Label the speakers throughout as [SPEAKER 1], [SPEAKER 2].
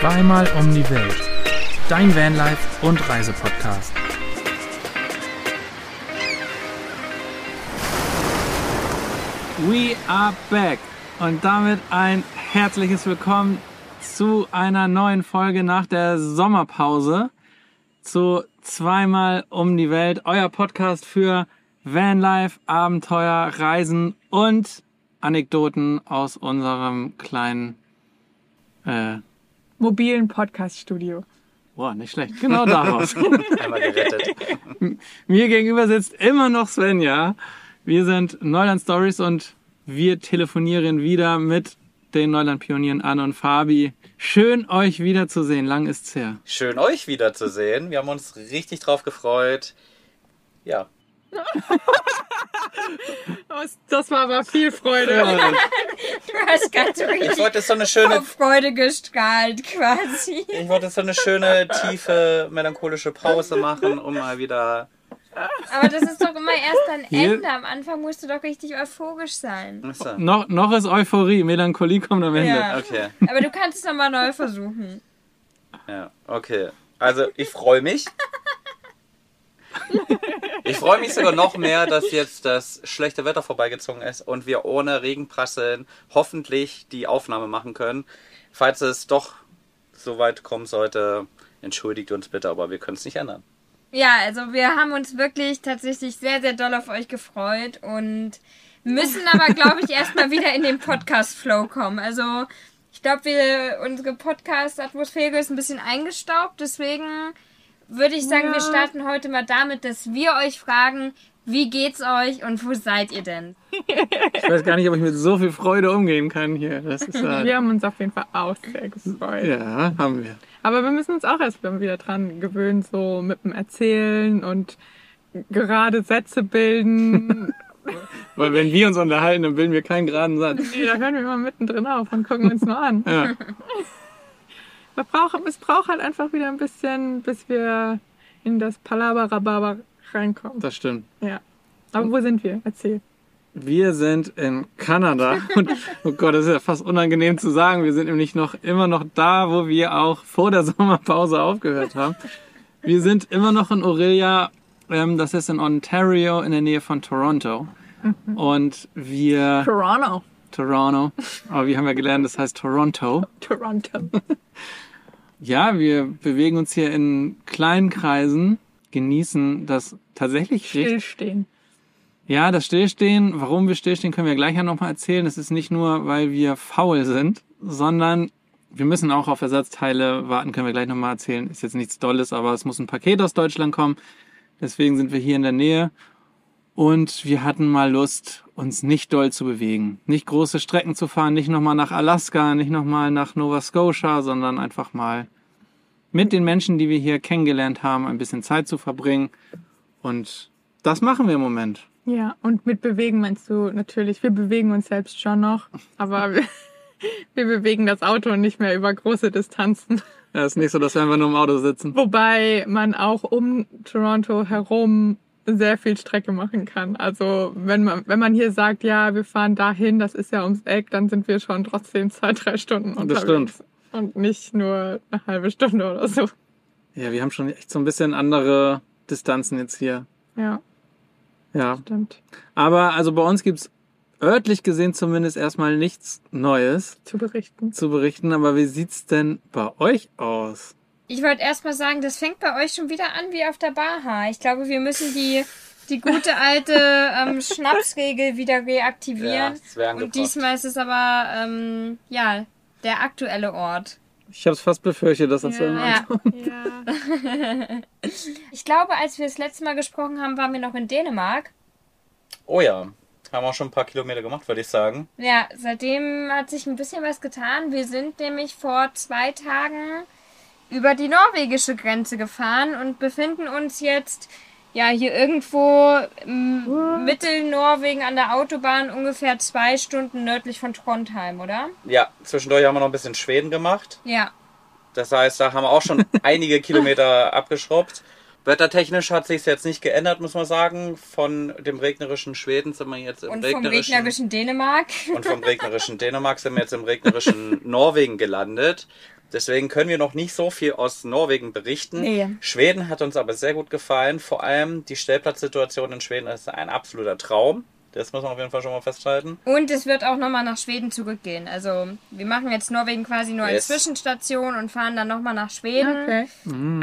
[SPEAKER 1] Zweimal um die Welt. Dein Vanlife und Reisepodcast. We are back und damit ein herzliches Willkommen zu einer neuen Folge nach der Sommerpause zu Zweimal um die Welt, euer Podcast für Vanlife, Abenteuer, Reisen und Anekdoten aus unserem kleinen äh,
[SPEAKER 2] mobilen Podcast-Studio.
[SPEAKER 1] Boah, nicht schlecht. Genau daraus.
[SPEAKER 3] Einmal gerettet.
[SPEAKER 1] Mir gegenüber sitzt immer noch Svenja. Wir sind Neuland Stories und wir telefonieren wieder mit den Neuland-Pionieren Anne und Fabi. Schön, euch wiederzusehen. Lang ist's her.
[SPEAKER 3] Schön, euch wiederzusehen. Wir haben uns richtig drauf gefreut. Ja.
[SPEAKER 2] Das war aber viel Freude.
[SPEAKER 4] Du hast ganz
[SPEAKER 3] Ich
[SPEAKER 4] richtig
[SPEAKER 3] wollte so eine schöne,
[SPEAKER 4] vor Freude gestrahlt quasi.
[SPEAKER 3] ich wollte so eine schöne, tiefe, melancholische Pause machen, um mal wieder.
[SPEAKER 4] Aber das ist doch immer erst ein Ende. Am Anfang musst du doch richtig euphorisch sein.
[SPEAKER 3] Achso.
[SPEAKER 1] Noch, noch ist Euphorie. Melancholie kommt am Ende.
[SPEAKER 4] Ja.
[SPEAKER 3] Okay.
[SPEAKER 4] Aber du kannst es nochmal neu versuchen.
[SPEAKER 3] Ja, okay. Also, ich freue mich. Ich freue mich sogar noch mehr, dass jetzt das schlechte Wetter vorbeigezogen ist und wir ohne Regenprasseln hoffentlich die Aufnahme machen können. Falls es doch so weit kommen sollte, entschuldigt uns bitte, aber wir können es nicht ändern.
[SPEAKER 4] Ja, also wir haben uns wirklich tatsächlich sehr, sehr doll auf euch gefreut und müssen aber, glaube ich, erstmal wieder in den Podcast-Flow kommen. Also ich glaube, unsere Podcast-Atmosphäre ist ein bisschen eingestaubt, deswegen würde ich sagen, wir
[SPEAKER 2] Ja.
[SPEAKER 4] starten heute mal damit, dass wir euch fragen, wie geht's euch und wo seid ihr denn?
[SPEAKER 1] Ich weiß gar nicht, ob ich mit so viel Freude umgehen kann hier. Das ist äh,
[SPEAKER 2] Wir haben uns auf jeden Fall auch sehr gefreut.
[SPEAKER 1] ja, haben wir.
[SPEAKER 2] Aber wir müssen uns auch erst wieder dran gewöhnen, so mit dem Erzählen und gerade Sätze bilden.
[SPEAKER 1] Weil wenn wir uns unterhalten, dann bilden wir keinen geraden Satz.
[SPEAKER 2] nee, da hören wir immer mittendrin auf und gucken uns nur an.
[SPEAKER 1] Ja.
[SPEAKER 2] Wir brauchen, es braucht halt einfach wieder ein bisschen, bis wir in das Palabarababa reinkommen.
[SPEAKER 1] Das stimmt.
[SPEAKER 2] Ja. Aber wo sind wir? Erzähl.
[SPEAKER 1] Wir sind in Kanada und oh Gott, das ist ja fast unangenehm zu sagen. Wir sind nämlich noch immer noch da, wo wir auch vor der Sommerpause aufgehört haben. Wir sind immer noch in Orillia, ähm, das ist in Ontario in der Nähe von Toronto. Und wir
[SPEAKER 2] Toronto.
[SPEAKER 1] Toronto, aber wir haben ja gelernt, das heißt Toronto.
[SPEAKER 2] Toronto.
[SPEAKER 1] Ja, wir bewegen uns hier in kleinen Kreisen, genießen das tatsächlich
[SPEAKER 2] Stillstehen.
[SPEAKER 1] Ja, das Stillstehen, warum wir stillstehen, können wir gleich ja nochmal erzählen. Es ist nicht nur, weil wir faul sind, sondern wir müssen auch auf Ersatzteile warten, können wir gleich nochmal erzählen. Ist jetzt nichts Dolles, aber es muss ein Paket aus Deutschland kommen. Deswegen sind wir hier in der Nähe. Und wir hatten mal Lust, uns nicht doll zu bewegen. Nicht große Strecken zu fahren, nicht nochmal nach Alaska, nicht nochmal nach Nova Scotia, sondern einfach mal mit den Menschen, die wir hier kennengelernt haben, ein bisschen Zeit zu verbringen. Und das machen wir im Moment.
[SPEAKER 2] Ja, und mit bewegen meinst du natürlich, wir bewegen uns selbst schon noch, aber wir, wir bewegen das Auto nicht mehr über große Distanzen.
[SPEAKER 1] Ja, ist nicht so, dass wir einfach nur im Auto sitzen.
[SPEAKER 2] Wobei man auch um Toronto herum sehr viel Strecke machen kann. Also wenn man, wenn man hier sagt, ja, wir fahren dahin, das ist ja ums Eck, dann sind wir schon trotzdem zwei, drei Stunden unterwegs.
[SPEAKER 1] stimmt.
[SPEAKER 2] Und nicht nur eine halbe Stunde oder so.
[SPEAKER 1] Ja, wir haben schon echt so ein bisschen andere Distanzen jetzt hier.
[SPEAKER 2] Ja,
[SPEAKER 1] Ja.
[SPEAKER 2] stimmt.
[SPEAKER 1] Aber also bei uns gibt's örtlich gesehen zumindest erstmal nichts Neues
[SPEAKER 2] Zu berichten.
[SPEAKER 1] zu berichten. Aber wie sieht's denn bei euch aus?
[SPEAKER 4] Ich wollte erst mal sagen, das fängt bei euch schon wieder an wie auf der Baha. Ich glaube, wir müssen die, die gute alte ähm, Schnapsregel wieder reaktivieren.
[SPEAKER 3] Ja,
[SPEAKER 4] Und diesmal ist es aber, ähm, ja, der aktuelle Ort.
[SPEAKER 1] Ich habe es fast befürchtet, dass das so
[SPEAKER 4] Ja.
[SPEAKER 2] Ja.
[SPEAKER 4] Ich glaube, als wir das letzte Mal gesprochen haben, waren wir noch in Dänemark.
[SPEAKER 3] Oh ja, haben auch schon ein paar Kilometer gemacht, würde ich sagen.
[SPEAKER 4] Ja, seitdem hat sich ein bisschen was getan. Wir sind nämlich vor zwei Tagen über die norwegische Grenze gefahren und befinden uns jetzt ja hier irgendwo im Mittelnorwegen an der Autobahn ungefähr zwei Stunden nördlich von Trondheim, oder?
[SPEAKER 3] Ja, zwischendurch haben wir noch ein bisschen Schweden gemacht.
[SPEAKER 4] Ja.
[SPEAKER 3] Das heißt, da haben wir auch schon einige Kilometer abgeschrubbt. Wettertechnisch hat sich jetzt nicht geändert, muss man sagen. Von dem regnerischen Schweden sind wir jetzt im
[SPEAKER 4] Und vom
[SPEAKER 3] regnerischen,
[SPEAKER 4] regnerischen Dänemark.
[SPEAKER 3] und vom regnerischen Dänemark sind wir jetzt im regnerischen Norwegen gelandet. Deswegen können wir noch nicht so viel aus Norwegen berichten.
[SPEAKER 4] Nee.
[SPEAKER 3] Schweden hat uns aber sehr gut gefallen. Vor allem die Stellplatzsituation in Schweden ist ein absoluter Traum. Das muss man auf jeden Fall schon mal festhalten.
[SPEAKER 4] Und es wird auch nochmal nach Schweden zurückgehen. Also wir machen jetzt Norwegen quasi nur als
[SPEAKER 3] Yes.
[SPEAKER 4] Zwischenstation und fahren dann nochmal nach Schweden.
[SPEAKER 2] Okay.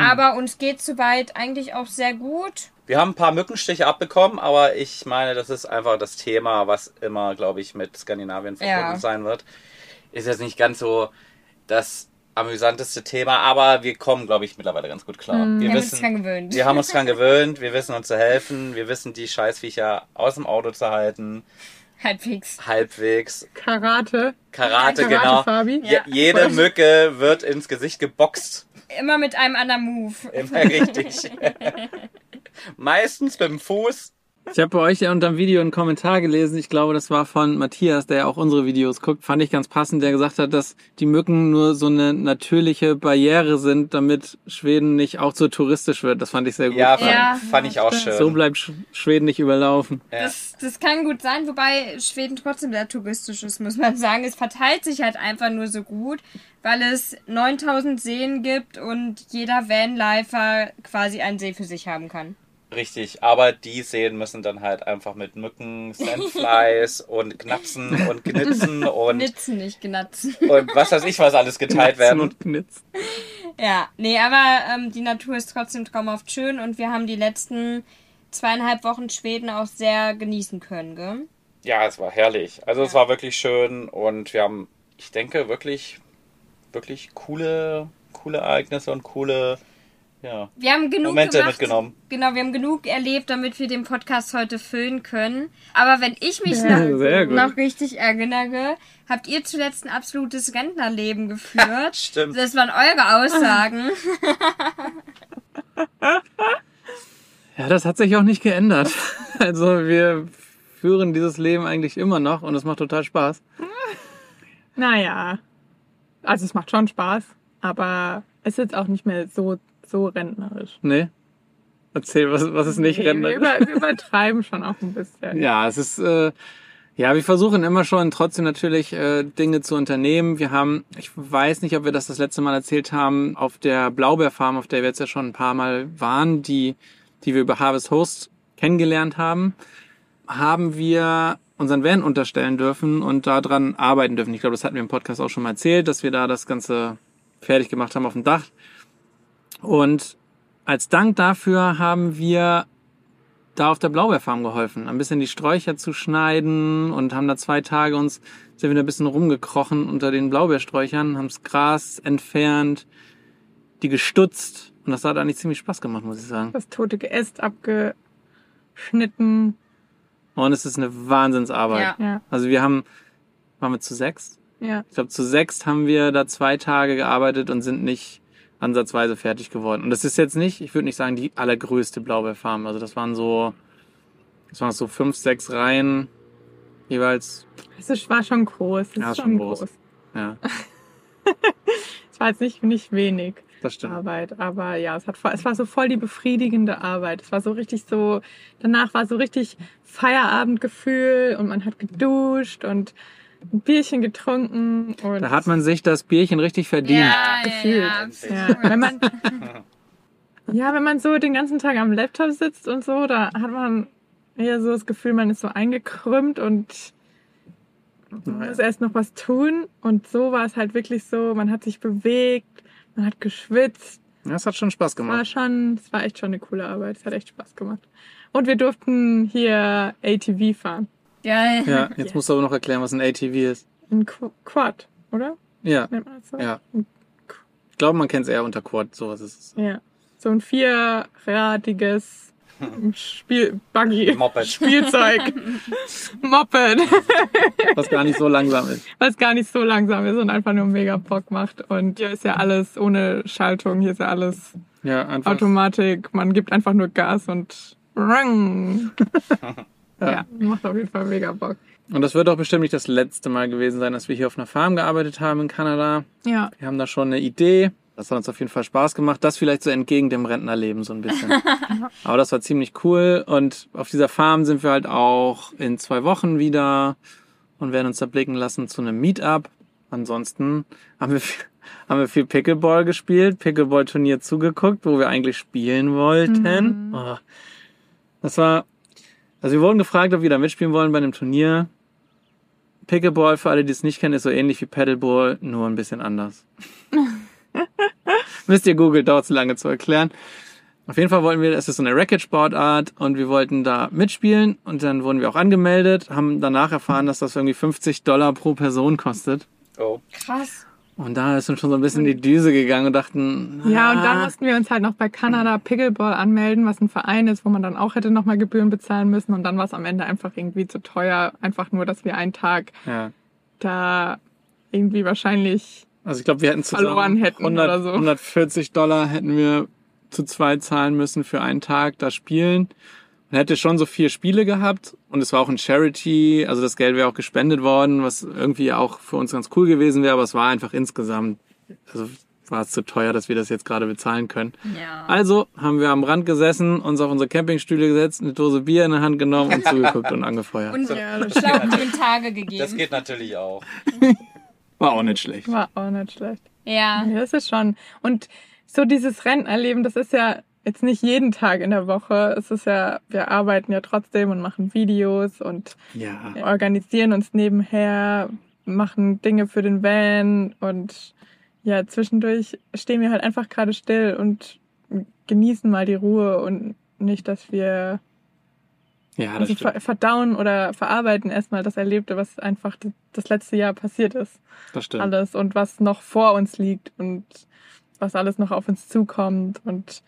[SPEAKER 4] Aber uns geht soweit eigentlich auch sehr gut.
[SPEAKER 3] Wir haben ein paar Mückenstiche abbekommen, aber ich meine, das ist einfach das Thema, was immer, glaube ich, mit Skandinavien verbunden
[SPEAKER 4] Ja.
[SPEAKER 3] sein wird. Ist jetzt nicht ganz so das amüsanteste Thema, aber wir kommen, glaube ich, mittlerweile ganz gut klar. Wir
[SPEAKER 4] Wir haben uns
[SPEAKER 3] wissen,
[SPEAKER 4] dran gewöhnt.
[SPEAKER 3] wir haben uns dran gewöhnt, wir wissen uns zu helfen, wir wissen die Scheißviecher aus dem Auto zu halten,
[SPEAKER 4] Halbwegs.
[SPEAKER 3] halbwegs.
[SPEAKER 2] Karate.
[SPEAKER 3] Karate,
[SPEAKER 2] Karate,
[SPEAKER 3] genau.
[SPEAKER 2] Fabi.
[SPEAKER 3] Je- jede Mücke wird ins Gesicht geboxt.
[SPEAKER 4] Immer mit einem anderen Move.
[SPEAKER 3] Immer richtig. Meistens mit dem Fuß.
[SPEAKER 1] Ich habe bei euch ja unter dem Video einen Kommentar gelesen. Ich glaube, das war von Matthias, der ja auch unsere Videos guckt. Fand ich ganz passend, der gesagt hat, dass die Mücken nur so eine natürliche Barriere sind, damit Schweden nicht auch so touristisch wird. Das fand ich sehr gut.
[SPEAKER 3] Ja, fand,
[SPEAKER 4] Ja.
[SPEAKER 3] fand ich auch schön.
[SPEAKER 1] So bleibt Sch Schweden nicht überlaufen.
[SPEAKER 3] Ja.
[SPEAKER 4] Das, das kann gut sein, wobei Schweden trotzdem sehr touristisch ist, muss man sagen. Es verteilt sich halt einfach nur so gut, weil es 9000 Seen gibt und jeder Vanlifer quasi einen See für sich haben kann.
[SPEAKER 3] Richtig, aber die Seen müssen dann halt einfach mit Mücken, Sandflies und Knapsen und Knitzen und,
[SPEAKER 4] Nitzen, nicht genatzen.
[SPEAKER 3] und was weiß ich was alles geteilt werden.
[SPEAKER 1] Und Knitz.
[SPEAKER 4] Ja, nee, aber ähm, die Natur ist trotzdem traumhaft schön und wir haben die letzten zweieinhalb Wochen Schweden auch sehr genießen können, gell?
[SPEAKER 3] Ja, es war herrlich. Also es war wirklich schön und wir haben, ich denke, wirklich, wirklich coole, coole Ereignisse und coole ja,
[SPEAKER 4] Wir haben genug
[SPEAKER 3] Momente
[SPEAKER 4] gemacht.
[SPEAKER 3] mitgenommen.
[SPEAKER 4] Genau, wir haben genug erlebt, damit wir den Podcast heute füllen können. Aber wenn ich mich
[SPEAKER 1] Ja,
[SPEAKER 4] noch, noch richtig erinnere, habt ihr zuletzt ein absolutes Rentnerleben geführt.
[SPEAKER 3] Stimmt.
[SPEAKER 4] Das waren eure Aussagen.
[SPEAKER 1] Ja, das hat sich auch nicht geändert. Also wir führen dieses Leben eigentlich immer noch und es macht total Spaß.
[SPEAKER 2] Naja. Also es macht schon Spaß, aber es ist jetzt auch nicht mehr so, so rentnerisch.
[SPEAKER 1] Nee? Erzähl, was, was ist nicht
[SPEAKER 2] Nee, wir,
[SPEAKER 1] Rentner?
[SPEAKER 2] über, wir übertreiben schon auch ein bisschen.
[SPEAKER 1] Ja, es ist, äh, ja, wir versuchen immer schon trotzdem natürlich äh, Dinge zu unternehmen. Wir haben, ich weiß nicht, ob wir das das letzte Mal erzählt haben, auf der Blaubeerfarm, auf der wir jetzt ja schon ein paar Mal waren, die, die wir über Harvest Host kennengelernt haben, haben wir unseren Van unterstellen dürfen und daran arbeiten dürfen. Ich glaube, das hatten wir im Podcast auch schon mal erzählt, dass wir da das Ganze fertig gemacht haben auf dem Dach. Und als Dank dafür haben wir da auf der Blaubeerfarm geholfen, ein bisschen die Sträucher zu schneiden und haben da zwei Tage uns, sind wir da ein bisschen rumgekrochen unter den Blaubeersträuchern, haben das Gras entfernt, die gestutzt und das hat eigentlich ziemlich Spaß gemacht, muss ich sagen.
[SPEAKER 2] Das tote Geäst abgeschnitten.
[SPEAKER 1] Und es ist eine Wahnsinnsarbeit.
[SPEAKER 4] Ja.
[SPEAKER 2] Ja,
[SPEAKER 1] Also wir haben, waren wir zu sechs?
[SPEAKER 2] ja.
[SPEAKER 1] Ich glaube, zu sechs haben wir da zwei Tage gearbeitet und sind nicht ansatzweise fertig geworden. Und das ist jetzt nicht, ich würde nicht sagen, die allergrößte Blaubeerfarm. Also das waren so, das waren so fünf, sechs Reihen jeweils.
[SPEAKER 2] Es ist- war schon groß. Es
[SPEAKER 1] Ja,
[SPEAKER 2] ist
[SPEAKER 1] schon groß.
[SPEAKER 2] groß.
[SPEAKER 1] Ja,
[SPEAKER 2] Es war jetzt nicht, nicht wenig. Arbeit, aber ja, es, hat, es war so voll die befriedigende Arbeit. Es war so richtig so, danach war so richtig Feierabendgefühl und man hat geduscht und ein Bierchen getrunken und
[SPEAKER 1] Da hat man sich das Bierchen richtig verdient.
[SPEAKER 4] Ja,
[SPEAKER 2] gefühlt.
[SPEAKER 4] ja.
[SPEAKER 2] Ja, wenn man, ja, wenn man so den ganzen Tag am Laptop sitzt und so, da hat man eher so das Gefühl, man ist so eingekrümmt und man muss erst noch was tun. Und so war es halt wirklich so, man hat sich bewegt, man hat geschwitzt.
[SPEAKER 1] Das hat schon Spaß
[SPEAKER 2] Es war
[SPEAKER 1] gemacht.
[SPEAKER 2] schon, es war echt schon eine coole Arbeit. Es hat echt Spaß gemacht. Und wir durften hier ATV fahren.
[SPEAKER 4] Geil.
[SPEAKER 1] Ja, jetzt musst du aber noch erklären, was ein ATV ist.
[SPEAKER 2] Ein Qu- Quad, oder?
[SPEAKER 1] Ja,
[SPEAKER 2] so?
[SPEAKER 1] ja. Ich glaube, man kennt es eher unter Quad, sowas ist es.
[SPEAKER 2] Ja. So ein vierradiges Spiel, Buggy.
[SPEAKER 3] Moped.
[SPEAKER 2] Spielzeug. Moped.
[SPEAKER 1] Was gar nicht so langsam ist.
[SPEAKER 2] Was gar nicht so langsam ist und einfach nur mega Bock macht. Und hier ist ja alles ohne Schaltung. Hier ist ja alles
[SPEAKER 1] Ja, einfach.
[SPEAKER 2] Automatik. Man gibt einfach nur Gas und rang. Ja, macht auf jeden Fall mega Bock.
[SPEAKER 1] Und das wird auch bestimmt nicht das letzte Mal gewesen sein, dass wir hier auf einer Farm gearbeitet haben in Kanada.
[SPEAKER 2] Ja.
[SPEAKER 1] Wir haben da schon eine Idee. Das hat uns auf jeden Fall Spaß gemacht. Das vielleicht so entgegen dem Rentnerleben so ein bisschen. Aber das war ziemlich cool. Und auf dieser Farm sind wir halt auch in zwei Wochen wieder und werden uns da blicken lassen zu einem Meetup. Ansonsten haben wir, haben wir viel Pickleball gespielt, Pickleball-Turnier zugeguckt, wo wir eigentlich spielen wollten. Oh. Das war, also wir wurden gefragt, ob wir da mitspielen wollen bei einem Turnier. Pickleball, für alle, die es nicht kennen, ist so ähnlich wie Paddleball, nur ein bisschen anders. Müsst ihr Google, dauert zu lange zu erklären. Auf jeden Fall wollten wir, es ist so eine Racket-Sportart und wir wollten da mitspielen und dann wurden wir auch angemeldet, haben danach erfahren, dass das irgendwie 50 Dollar pro Person kostet.
[SPEAKER 3] Oh.
[SPEAKER 4] Krass.
[SPEAKER 1] Und da ist uns schon so ein bisschen die Düse gegangen und dachten,
[SPEAKER 2] Ja, und dann
[SPEAKER 1] ah,
[SPEAKER 2] mussten wir uns halt noch bei Kanada Pickleball anmelden, was ein Verein ist, wo man dann auch hätte nochmal Gebühren bezahlen müssen. Und dann war es am Ende einfach irgendwie zu teuer. Einfach nur, dass wir einen Tag
[SPEAKER 1] ja.
[SPEAKER 2] da irgendwie wahrscheinlich
[SPEAKER 1] Also ich glaube, wir hätten zusammen
[SPEAKER 2] Verloren hätten
[SPEAKER 1] 100,
[SPEAKER 2] oder so.
[SPEAKER 1] 140 Dollar hätten wir zu zwei zahlen müssen für einen Tag da spielen. Man hätte schon so vier Spiele gehabt und es war auch ein Charity, also das Geld wäre auch gespendet worden, was irgendwie auch für uns ganz cool gewesen wäre, aber es war einfach insgesamt, also war es zu teuer, dass wir das jetzt gerade bezahlen können.
[SPEAKER 4] Ja.
[SPEAKER 1] Also haben wir am Rand gesessen, uns auf unsere Campingstühle gesetzt, eine Dose Bier in der Hand genommen und zugeguckt und angefeuert.
[SPEAKER 4] Und
[SPEAKER 2] Ja, das
[SPEAKER 4] schlauchgrün Tage
[SPEAKER 3] Das
[SPEAKER 4] gegeben.
[SPEAKER 3] geht natürlich auch.
[SPEAKER 1] War auch nicht schlecht.
[SPEAKER 2] war auch nicht schlecht.
[SPEAKER 4] Ja.
[SPEAKER 2] Ja, das ist schon. Und so dieses Rentnerleben, das ist ja jetzt nicht jeden Tag in der Woche. Es ist ja, wir arbeiten ja trotzdem und machen Videos und
[SPEAKER 1] Ja.
[SPEAKER 2] organisieren uns nebenher, machen Dinge für den Van und ja, zwischendurch stehen wir halt einfach gerade still und genießen mal die Ruhe und nicht, dass wir
[SPEAKER 1] Ja, das
[SPEAKER 2] also verdauen oder verarbeiten erstmal das Erlebte, was einfach das letzte Jahr passiert ist.
[SPEAKER 1] Das stimmt.
[SPEAKER 2] Alles und was noch vor uns liegt und was alles noch auf uns zukommt und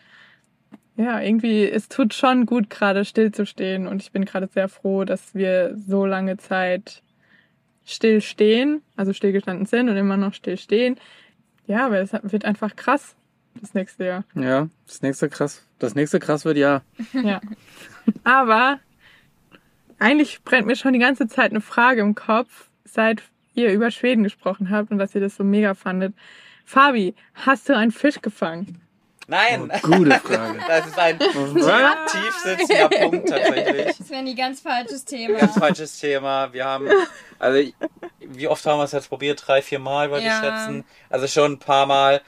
[SPEAKER 2] ja, irgendwie, es tut schon gut, gerade stillzustehen und ich bin gerade sehr froh, dass wir so lange Zeit still stehen, also stillgestanden sind und immer noch still stehen. Ja, weil es wird einfach krass das nächste Jahr.
[SPEAKER 1] Ja, das nächste krass. Das nächste krass wird ja.
[SPEAKER 2] Ja. Aber eigentlich brennt mir schon die ganze Zeit eine Frage im Kopf, seit ihr über Schweden gesprochen habt und dass ihr das so mega fandet. Fabi, hast du einen Fisch gefangen?
[SPEAKER 3] Nein,
[SPEAKER 1] Gute Frage.
[SPEAKER 3] das ist ein tief sitzender Punkt tatsächlich.
[SPEAKER 4] Das wäre ein ganz falsches Thema.
[SPEAKER 3] Ganz falsches Thema. Wir haben, also wie oft haben wir es jetzt probiert? Drei, vier Mal, würde
[SPEAKER 4] Ja.
[SPEAKER 3] ich schätzen. Also schon ein paar Mal.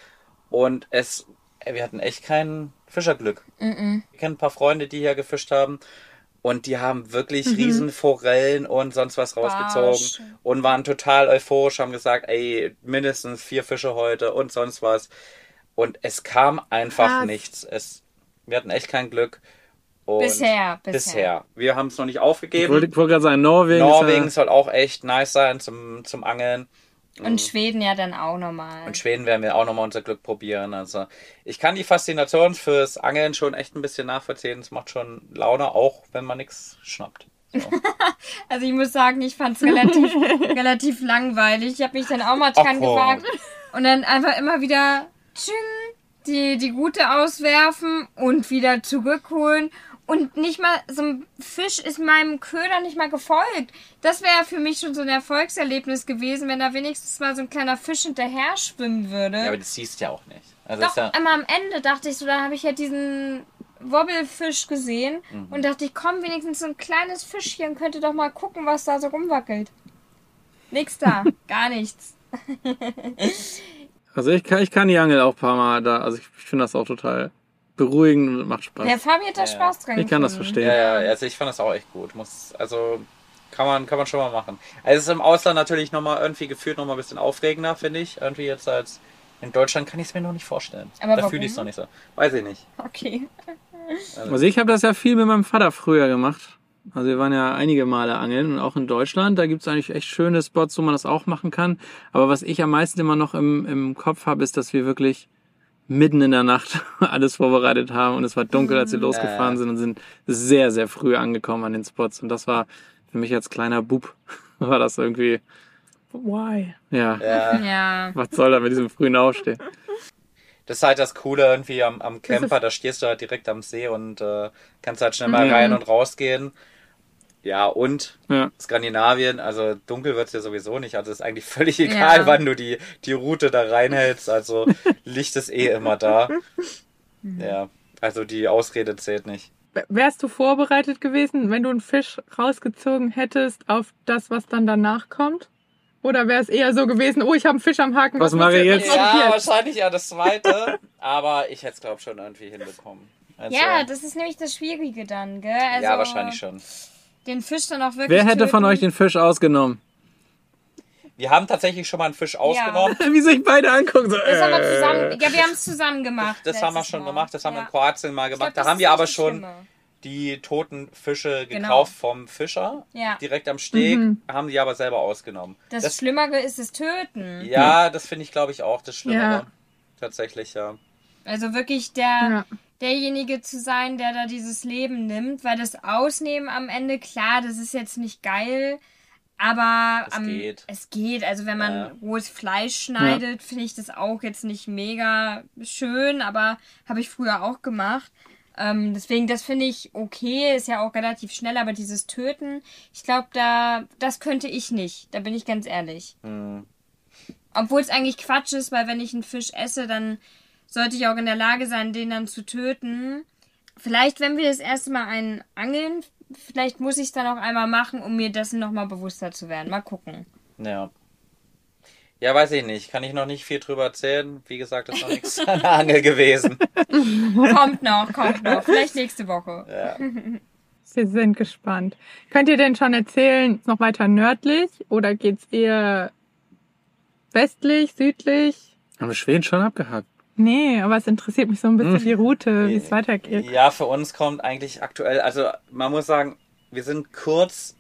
[SPEAKER 3] Und es, wir hatten echt kein Fischerglück.
[SPEAKER 4] Mhm.
[SPEAKER 3] Wir kennen ein paar Freunde, die hier gefischt haben. Und die haben wirklich riesen Forellen und sonst was rausgezogen.
[SPEAKER 4] Barsch.
[SPEAKER 3] Und waren total euphorisch, haben gesagt, ey, mindestens vier Fische heute und sonst was. Und es kam einfach
[SPEAKER 2] Krass.
[SPEAKER 3] nichts. Es, wir hatten echt kein Glück. Und
[SPEAKER 4] Bisher, bisher.
[SPEAKER 3] Bisher. Wir haben es noch nicht
[SPEAKER 1] Ich
[SPEAKER 3] aufgegeben.
[SPEAKER 1] wollte, ich wollte gerade sagen, Norwegen.
[SPEAKER 3] Norwegen
[SPEAKER 1] Ist
[SPEAKER 3] soll auch echt nice sein zum, zum Angeln.
[SPEAKER 4] Und Schweden ja dann auch nochmal.
[SPEAKER 3] Und Schweden werden wir auch nochmal unser Glück probieren. Also ich kann die Faszination fürs Angeln schon echt ein bisschen nachvollziehen. Es macht schon Laune, auch wenn man nichts schnappt. So.
[SPEAKER 4] Also ich muss sagen, ich fand es relativ, relativ langweilig. Ich habe mich dann auch mal dran
[SPEAKER 3] Ach,
[SPEAKER 4] gewagt und dann einfach immer wieder tsching, die, die Rute auswerfen und wieder zurückholen. Und nicht mal, so ein Fisch ist meinem Köder nicht mal gefolgt. Das wäre für mich schon so ein Erfolgserlebnis gewesen, wenn da wenigstens mal so ein kleiner Fisch hinterher schwimmen würde.
[SPEAKER 3] ja, aber das siehst du ja auch nicht. Also
[SPEAKER 4] Doch,
[SPEAKER 3] ja,
[SPEAKER 4] einmal am Ende dachte ich so, da habe ich ja diesen Wobbelfisch gesehen
[SPEAKER 3] Mhm.
[SPEAKER 4] und dachte ich, komm, wenigstens so ein kleines Fischchen könnte doch mal gucken, was da so rumwackelt. Nix da, gar nichts.
[SPEAKER 1] Also ich kann, ich kann die Angel auch ein paar Mal da. Also ich, ich finde das auch total beruhigend und macht Spaß.
[SPEAKER 4] Der Fabi hat da
[SPEAKER 3] Ja,
[SPEAKER 4] Spaß dran.
[SPEAKER 1] Ich kann das verstehen.
[SPEAKER 3] ja, ja, also ich fand das auch echt gut. Muss, also kann man, kann man schon mal machen. Also es ist im Ausland natürlich nochmal irgendwie gefühlt nochmal ein bisschen aufregender, finde ich. Irgendwie jetzt als in Deutschland kann ich es mir noch nicht vorstellen.
[SPEAKER 4] Aber
[SPEAKER 3] da fühle ich es noch nicht so. Weiß ich nicht.
[SPEAKER 4] Okay.
[SPEAKER 1] Also ich habe das ja viel mit meinem Vater früher gemacht. Also wir waren ja einige Male angeln und auch in Deutschland. Da gibt's eigentlich echt schöne Spots, wo man das auch machen kann. Aber was ich am meisten immer noch im, im Kopf habe, ist, dass wir wirklich mitten in der Nacht alles vorbereitet haben und es war dunkel, als wir losgefahren
[SPEAKER 3] Ja.
[SPEAKER 1] sind und sind sehr, sehr früh angekommen an den Spots. Und das war für mich als kleiner Bub, war das irgendwie,
[SPEAKER 2] Why?
[SPEAKER 1] ja,
[SPEAKER 3] Ja.
[SPEAKER 4] Ja.
[SPEAKER 1] was soll da mit diesem frühen Aufstehen?
[SPEAKER 3] Das ist halt das Coole irgendwie am, am Camper, da stehst du halt direkt am See und äh, kannst halt schnell mal
[SPEAKER 1] Mhm.
[SPEAKER 3] rein und rausgehen. Ja, und
[SPEAKER 1] Ja.
[SPEAKER 3] Skandinavien, also dunkel wird's ja sowieso nicht, also ist eigentlich völlig egal,
[SPEAKER 4] Ja.
[SPEAKER 3] wann du die, die Route da reinhältst, also Licht ist eh immer da. Ja, also die Ausrede zählt nicht.
[SPEAKER 2] Wärst du vorbereitet gewesen, wenn du einen Fisch rausgezogen hättest auf das, was dann danach kommt? Oder wäre es eher so gewesen, oh, ich habe einen Fisch am Haken.
[SPEAKER 1] Was
[SPEAKER 2] muss
[SPEAKER 1] mache ich
[SPEAKER 2] jetzt?
[SPEAKER 1] jetzt?
[SPEAKER 3] Ja,
[SPEAKER 2] jetzt?
[SPEAKER 3] wahrscheinlich ja das zweite. aber ich hätte es, glaube ich, schon irgendwie hinbekommen. Also,
[SPEAKER 4] Ja, das ist nämlich das Schwierige dann, gell? Also,
[SPEAKER 3] ja, wahrscheinlich schon.
[SPEAKER 4] Den Fisch dann auch wirklich.
[SPEAKER 1] Wer hätte von
[SPEAKER 4] töten.
[SPEAKER 1] euch den Fisch ausgenommen?
[SPEAKER 3] Wir haben tatsächlich schon mal einen Fisch ausgenommen.
[SPEAKER 1] Wie sich beide angucken. So,
[SPEAKER 4] Das haben wir
[SPEAKER 1] äh.
[SPEAKER 4] zusammen. Ja, wir haben es zusammen gemacht.
[SPEAKER 3] Das haben wir schon
[SPEAKER 4] Mal.
[SPEAKER 3] gemacht, das haben wir
[SPEAKER 4] Ja.
[SPEAKER 3] in Kroatien mal gemacht.
[SPEAKER 4] glaub,
[SPEAKER 3] da
[SPEAKER 4] das
[SPEAKER 3] haben wir aber
[SPEAKER 4] das
[SPEAKER 3] schon
[SPEAKER 4] Schlimme.
[SPEAKER 3] Die toten Fische
[SPEAKER 4] Genau.
[SPEAKER 3] gekauft vom Fischer.
[SPEAKER 4] Ja.
[SPEAKER 3] Direkt am Steg, haben die aber selber ausgenommen.
[SPEAKER 4] Das, Schlimmere ist das Töten.
[SPEAKER 3] ja, das finde ich, glaube ich, auch das Schlimmere.
[SPEAKER 2] Ja.
[SPEAKER 3] Tatsächlich, ja.
[SPEAKER 4] Also wirklich der,
[SPEAKER 2] Ja.
[SPEAKER 4] derjenige zu sein, der da dieses Leben nimmt, weil das Ausnehmen am Ende, klar, das ist jetzt nicht geil, aber
[SPEAKER 3] Es
[SPEAKER 4] am,
[SPEAKER 3] geht.
[SPEAKER 4] es geht. Also wenn man
[SPEAKER 3] Ja.
[SPEAKER 4] rohes Fleisch schneidet, finde ich das auch jetzt nicht mega schön, aber habe ich früher auch gemacht. Ähm, deswegen, das finde ich okay, ist ja auch relativ schnell, aber dieses Töten, ich glaube, da, das könnte ich nicht. Da bin ich ganz ehrlich.
[SPEAKER 3] Hm.
[SPEAKER 4] Obwohl es eigentlich Quatsch ist, weil wenn ich einen Fisch esse, dann sollte ich auch in der Lage sein, den dann zu töten. Vielleicht, wenn wir das erste Mal einen angeln, vielleicht muss ich es dann auch einmal machen, um mir dessen nochmal bewusster zu werden. Mal gucken.
[SPEAKER 3] Ja. Ja, weiß ich nicht. Kann ich noch nicht viel drüber erzählen. Wie gesagt, ist noch nichts an der Angel gewesen.
[SPEAKER 4] Kommt noch, kommt noch. Vielleicht nächste Woche.
[SPEAKER 3] Ja.
[SPEAKER 2] Wir sind gespannt. Könnt ihr denn schon erzählen, ist noch weiter nördlich oder geht's eher westlich, südlich?
[SPEAKER 1] Haben wir Schweden schon abgehakt?
[SPEAKER 2] Nee, aber es interessiert mich so ein bisschen die Route, wie es weitergeht.
[SPEAKER 3] Ja, für uns kommt eigentlich aktuell, also man muss sagen, wir sind kurz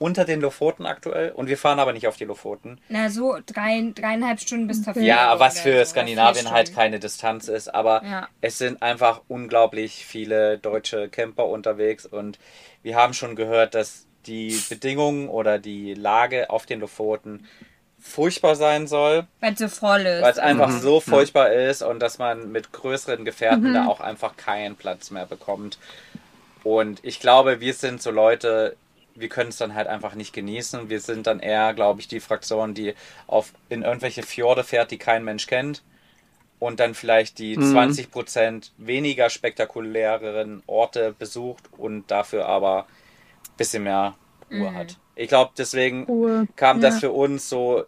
[SPEAKER 3] unter den Lofoten aktuell und wir fahren aber nicht auf die Lofoten.
[SPEAKER 4] Na, so drei, dreieinhalb Stunden bis Tafel.
[SPEAKER 3] Ja, was für
[SPEAKER 4] so,
[SPEAKER 3] Skandinavien halt keine Distanz ist, aber
[SPEAKER 4] Ja.
[SPEAKER 3] es sind einfach unglaublich viele deutsche Camper unterwegs und wir haben schon gehört, dass die Bedingungen oder die Lage auf den Lofoten furchtbar sein soll,
[SPEAKER 4] Weil es so voll ist.
[SPEAKER 3] weil es einfach so furchtbar ist und dass man mit größeren Gefährten da auch einfach keinen Platz mehr bekommt. Und ich glaube, wir sind so Leute, wir können es dann halt einfach nicht genießen. Wir sind dann eher, glaube ich, die Fraktion, die auf in irgendwelche Fjorde fährt, die kein Mensch kennt. Und dann vielleicht die 20% weniger spektakuläreren Orte besucht und dafür aber ein bisschen mehr Ruhe hat. Ich glaube, deswegen
[SPEAKER 2] Ruhe,
[SPEAKER 3] kam das
[SPEAKER 2] ja.
[SPEAKER 3] für uns so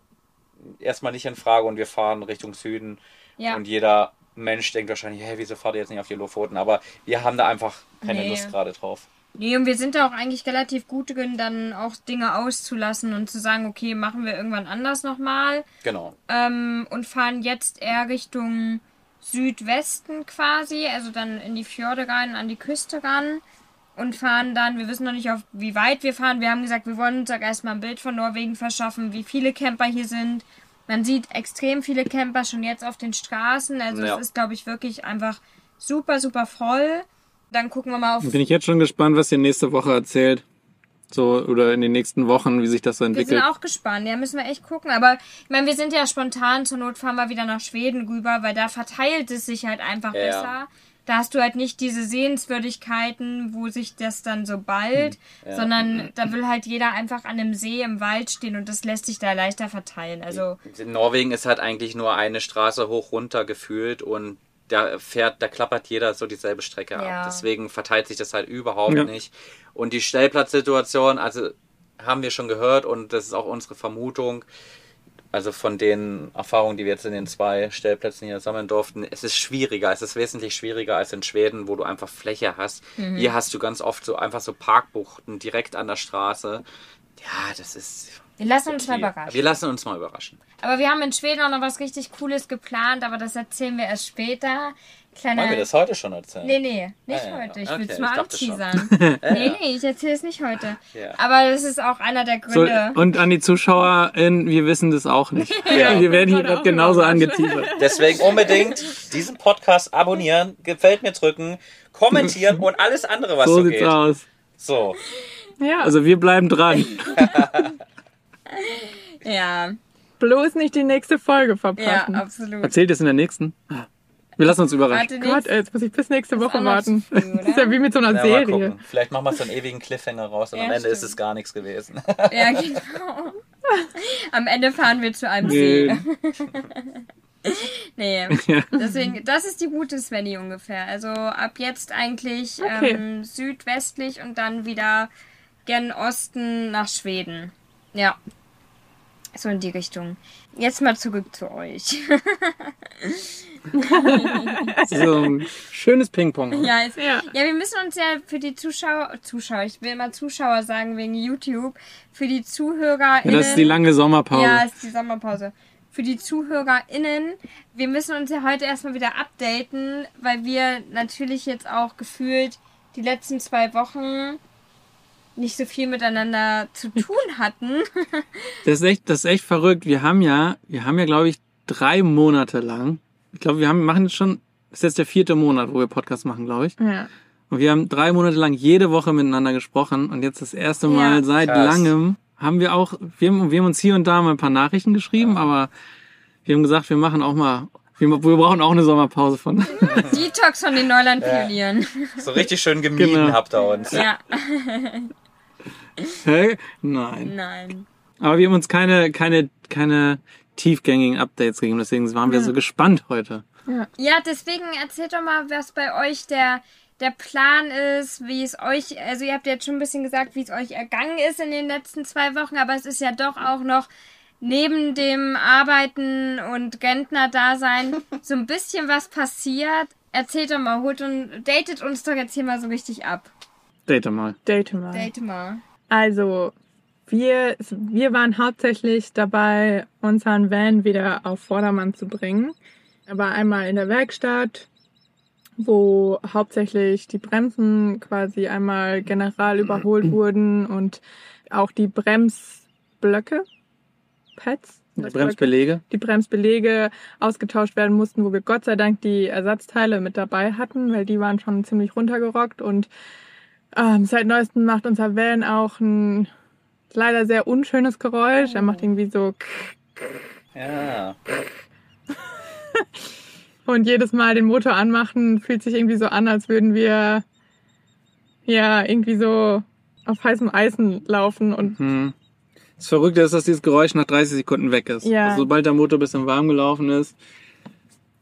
[SPEAKER 3] erstmal nicht in Frage und wir fahren Richtung Süden.
[SPEAKER 4] Ja.
[SPEAKER 3] Und jeder Mensch denkt wahrscheinlich, hey, wieso fahrt ihr jetzt nicht auf die Lofoten? Aber wir haben da einfach keine
[SPEAKER 4] Nee.
[SPEAKER 3] Lust gerade drauf.
[SPEAKER 4] Nee, und wir sind da auch eigentlich relativ gut drin, dann auch Dinge auszulassen und zu sagen, okay, machen wir irgendwann anders nochmal.
[SPEAKER 3] Genau.
[SPEAKER 4] Ähm, und fahren jetzt eher Richtung Südwesten quasi, also dann in die Fjorde rein, an die Küste ran. Und fahren dann, wir wissen noch nicht, auf wie weit wir fahren. Wir haben gesagt, wir wollen uns auch erstmal ein Bild von Norwegen verschaffen, wie viele Camper hier sind. Man sieht extrem viele Camper schon jetzt auf den Straßen. Also
[SPEAKER 3] Ja.
[SPEAKER 4] es ist, glaube ich, wirklich einfach super, super voll. Dann gucken wir mal auf
[SPEAKER 1] Bin ich jetzt schon gespannt, was ihr nächste Woche erzählt. So, oder in den nächsten Wochen, wie sich das so
[SPEAKER 4] Wir sind
[SPEAKER 1] entwickelt.
[SPEAKER 4] auch gespannt, ja, müssen wir echt gucken. Aber ich meine, wir sind ja spontan, zur Not fahren wir wieder nach Schweden rüber, weil da verteilt es sich halt einfach
[SPEAKER 3] Ja.
[SPEAKER 4] besser. Da hast du halt nicht diese Sehenswürdigkeiten, wo sich das dann so ballt,
[SPEAKER 3] Ja.
[SPEAKER 4] sondern da will halt jeder einfach an einem See im Wald stehen und das lässt sich da leichter verteilen. Also,
[SPEAKER 3] In Norwegen ist halt eigentlich nur eine Straße hoch runter gefühlt und da fährt, da klappert jeder so dieselbe Strecke
[SPEAKER 4] Ja.
[SPEAKER 3] ab. Deswegen verteilt sich das halt überhaupt
[SPEAKER 1] Ja.
[SPEAKER 3] nicht. Und die Stellplatzsituation, also haben wir schon gehört und das ist auch unsere Vermutung. Also von den Erfahrungen, die wir jetzt in den zwei Stellplätzen hier sammeln durften, es ist schwieriger, es ist wesentlich schwieriger als in Schweden, wo du einfach Fläche hast. Hier hast du ganz oft so einfach so Parkbuchten direkt an der Straße. Ja, das ist.
[SPEAKER 4] Wir lassen uns mal
[SPEAKER 3] okay.
[SPEAKER 4] überraschen.
[SPEAKER 3] Wir lassen uns mal überraschen.
[SPEAKER 4] Aber wir haben in Schweden auch noch was richtig Cooles geplant, aber das erzählen wir erst später. Kleiner,
[SPEAKER 3] Wollen wir das heute schon erzählen?
[SPEAKER 4] Nee, nee, nicht
[SPEAKER 3] Ah, ja,
[SPEAKER 4] heute. Ich
[SPEAKER 3] okay,
[SPEAKER 4] will es mal anteasern. nee, nee, ich erzähle es nicht heute.
[SPEAKER 3] Ja.
[SPEAKER 4] Aber das ist auch einer der
[SPEAKER 1] So,
[SPEAKER 4] Gründe.
[SPEAKER 1] und an die ZuschauerInnen, wir wissen das auch nicht.
[SPEAKER 3] Ja.
[SPEAKER 1] Wir werden hier gerade genauso angeteasert.
[SPEAKER 3] Deswegen unbedingt diesen Podcast abonnieren, gefällt mir drücken, kommentieren und alles andere, was so,
[SPEAKER 1] So sieht's
[SPEAKER 3] geht.
[SPEAKER 1] aus.
[SPEAKER 3] So,
[SPEAKER 2] Ja,
[SPEAKER 1] Also wir bleiben dran.
[SPEAKER 4] Ja,
[SPEAKER 2] bloß nicht die nächste Folge
[SPEAKER 4] ja,
[SPEAKER 2] verpassen.
[SPEAKER 4] absolut.
[SPEAKER 1] Erzählt es in der nächsten? Wir lassen uns überraschen.
[SPEAKER 4] Warte
[SPEAKER 2] Gott, ey, jetzt muss ich bis nächste
[SPEAKER 4] Ist
[SPEAKER 2] Woche warten.
[SPEAKER 4] früh,
[SPEAKER 2] Das ist ja wie mit so einer
[SPEAKER 3] ja, mal
[SPEAKER 2] Serie.
[SPEAKER 3] Vielleicht machen wir so einen ewigen Cliffhanger raus und
[SPEAKER 4] Ja,
[SPEAKER 3] am Ende ist
[SPEAKER 4] stimmt.
[SPEAKER 3] es gar nichts gewesen.
[SPEAKER 4] Ja, genau. Am Ende fahren wir zu einem
[SPEAKER 1] Nee.
[SPEAKER 4] See. Nee,
[SPEAKER 1] Ja.
[SPEAKER 4] deswegen, das ist die Route, Svenny, ungefähr. Also ab jetzt eigentlich
[SPEAKER 2] Okay.
[SPEAKER 4] ähm, südwestlich und dann wieder gen Osten nach Schweden. Ja. So in die Richtung. Jetzt mal zurück zu euch.
[SPEAKER 1] So ein schönes Ping-Pong.
[SPEAKER 4] ja, es,
[SPEAKER 2] Ja.
[SPEAKER 4] ja, wir müssen uns ja für die Zuschauer, Zuschauer, ich will immer Zuschauer sagen wegen YouTube, für die ZuhörerInnen.
[SPEAKER 1] Ja, das ist die lange Sommerpause.
[SPEAKER 4] Ja, ist die Sommerpause. Für die ZuhörerInnen, wir müssen uns ja heute erstmal wieder updaten, weil wir natürlich jetzt auch gefühlt die letzten zwei Wochen nicht so viel miteinander zu tun hatten.
[SPEAKER 1] Das ist echt, das ist echt verrückt. Wir haben ja, wir haben ja, glaube ich, drei Monate lang. Ich glaube, wir haben, machen jetzt schon, das ist jetzt der vierte Monat, wo wir Podcast machen, glaube ich.
[SPEAKER 2] Ja.
[SPEAKER 1] Und wir haben drei Monate lang jede Woche miteinander gesprochen. Und jetzt das erste Mal
[SPEAKER 4] Ja.
[SPEAKER 1] seit
[SPEAKER 3] Krass.
[SPEAKER 1] langem haben wir auch, wir haben, wir haben uns hier und da mal ein paar Nachrichten geschrieben, aber wir haben gesagt, wir machen auch mal, wir, wir brauchen auch eine Sommerpause von.
[SPEAKER 4] Detox von den Neuland-Pionieren.
[SPEAKER 3] So richtig schön gemieden
[SPEAKER 1] Genau.
[SPEAKER 3] habt ihr uns.
[SPEAKER 4] Ja.
[SPEAKER 1] Hä? Nein.
[SPEAKER 4] Nein.
[SPEAKER 1] Aber wir haben uns keine, keine, keine tiefgängigen Updates gegeben, deswegen waren wir so gespannt heute.
[SPEAKER 4] Ja, deswegen erzählt doch mal, was bei euch der, der Plan ist, wie es euch, also ihr habt jetzt schon ein bisschen gesagt, wie es euch ergangen ist in den letzten zwei Wochen, aber es ist ja doch auch noch neben dem Arbeiten und Rentner-Dasein so ein bisschen was passiert. Erzählt doch mal, holt und datet uns doch jetzt hier mal so richtig ab.
[SPEAKER 1] Date mal.
[SPEAKER 2] Date mal.
[SPEAKER 4] Date mal.
[SPEAKER 2] Also, wir, wir waren hauptsächlich dabei, unseren Van wieder auf Vordermann zu bringen. Er war einmal in der Werkstatt, wo hauptsächlich die Bremsen quasi einmal general überholt wurden und auch die Bremsblöcke, Pads,
[SPEAKER 1] Die Bremsbelege.
[SPEAKER 2] die Bremsbelege ausgetauscht werden mussten, wo wir Gott sei Dank die Ersatzteile mit dabei hatten, weil die waren schon ziemlich runtergerockt und ähm, seit neuestem macht unser Van auch ein leider sehr unschönes Geräusch. Er macht irgendwie so
[SPEAKER 3] Ja.
[SPEAKER 2] und jedes Mal den Motor anmachen fühlt sich irgendwie so an, als würden wir ja irgendwie so auf heißem Eisen laufen und
[SPEAKER 1] Hm. Das Verrückte ist, dass dieses Geräusch nach 30 Sekunden weg ist.
[SPEAKER 2] Ja.
[SPEAKER 1] Also, sobald der Motor ein bisschen warm gelaufen ist,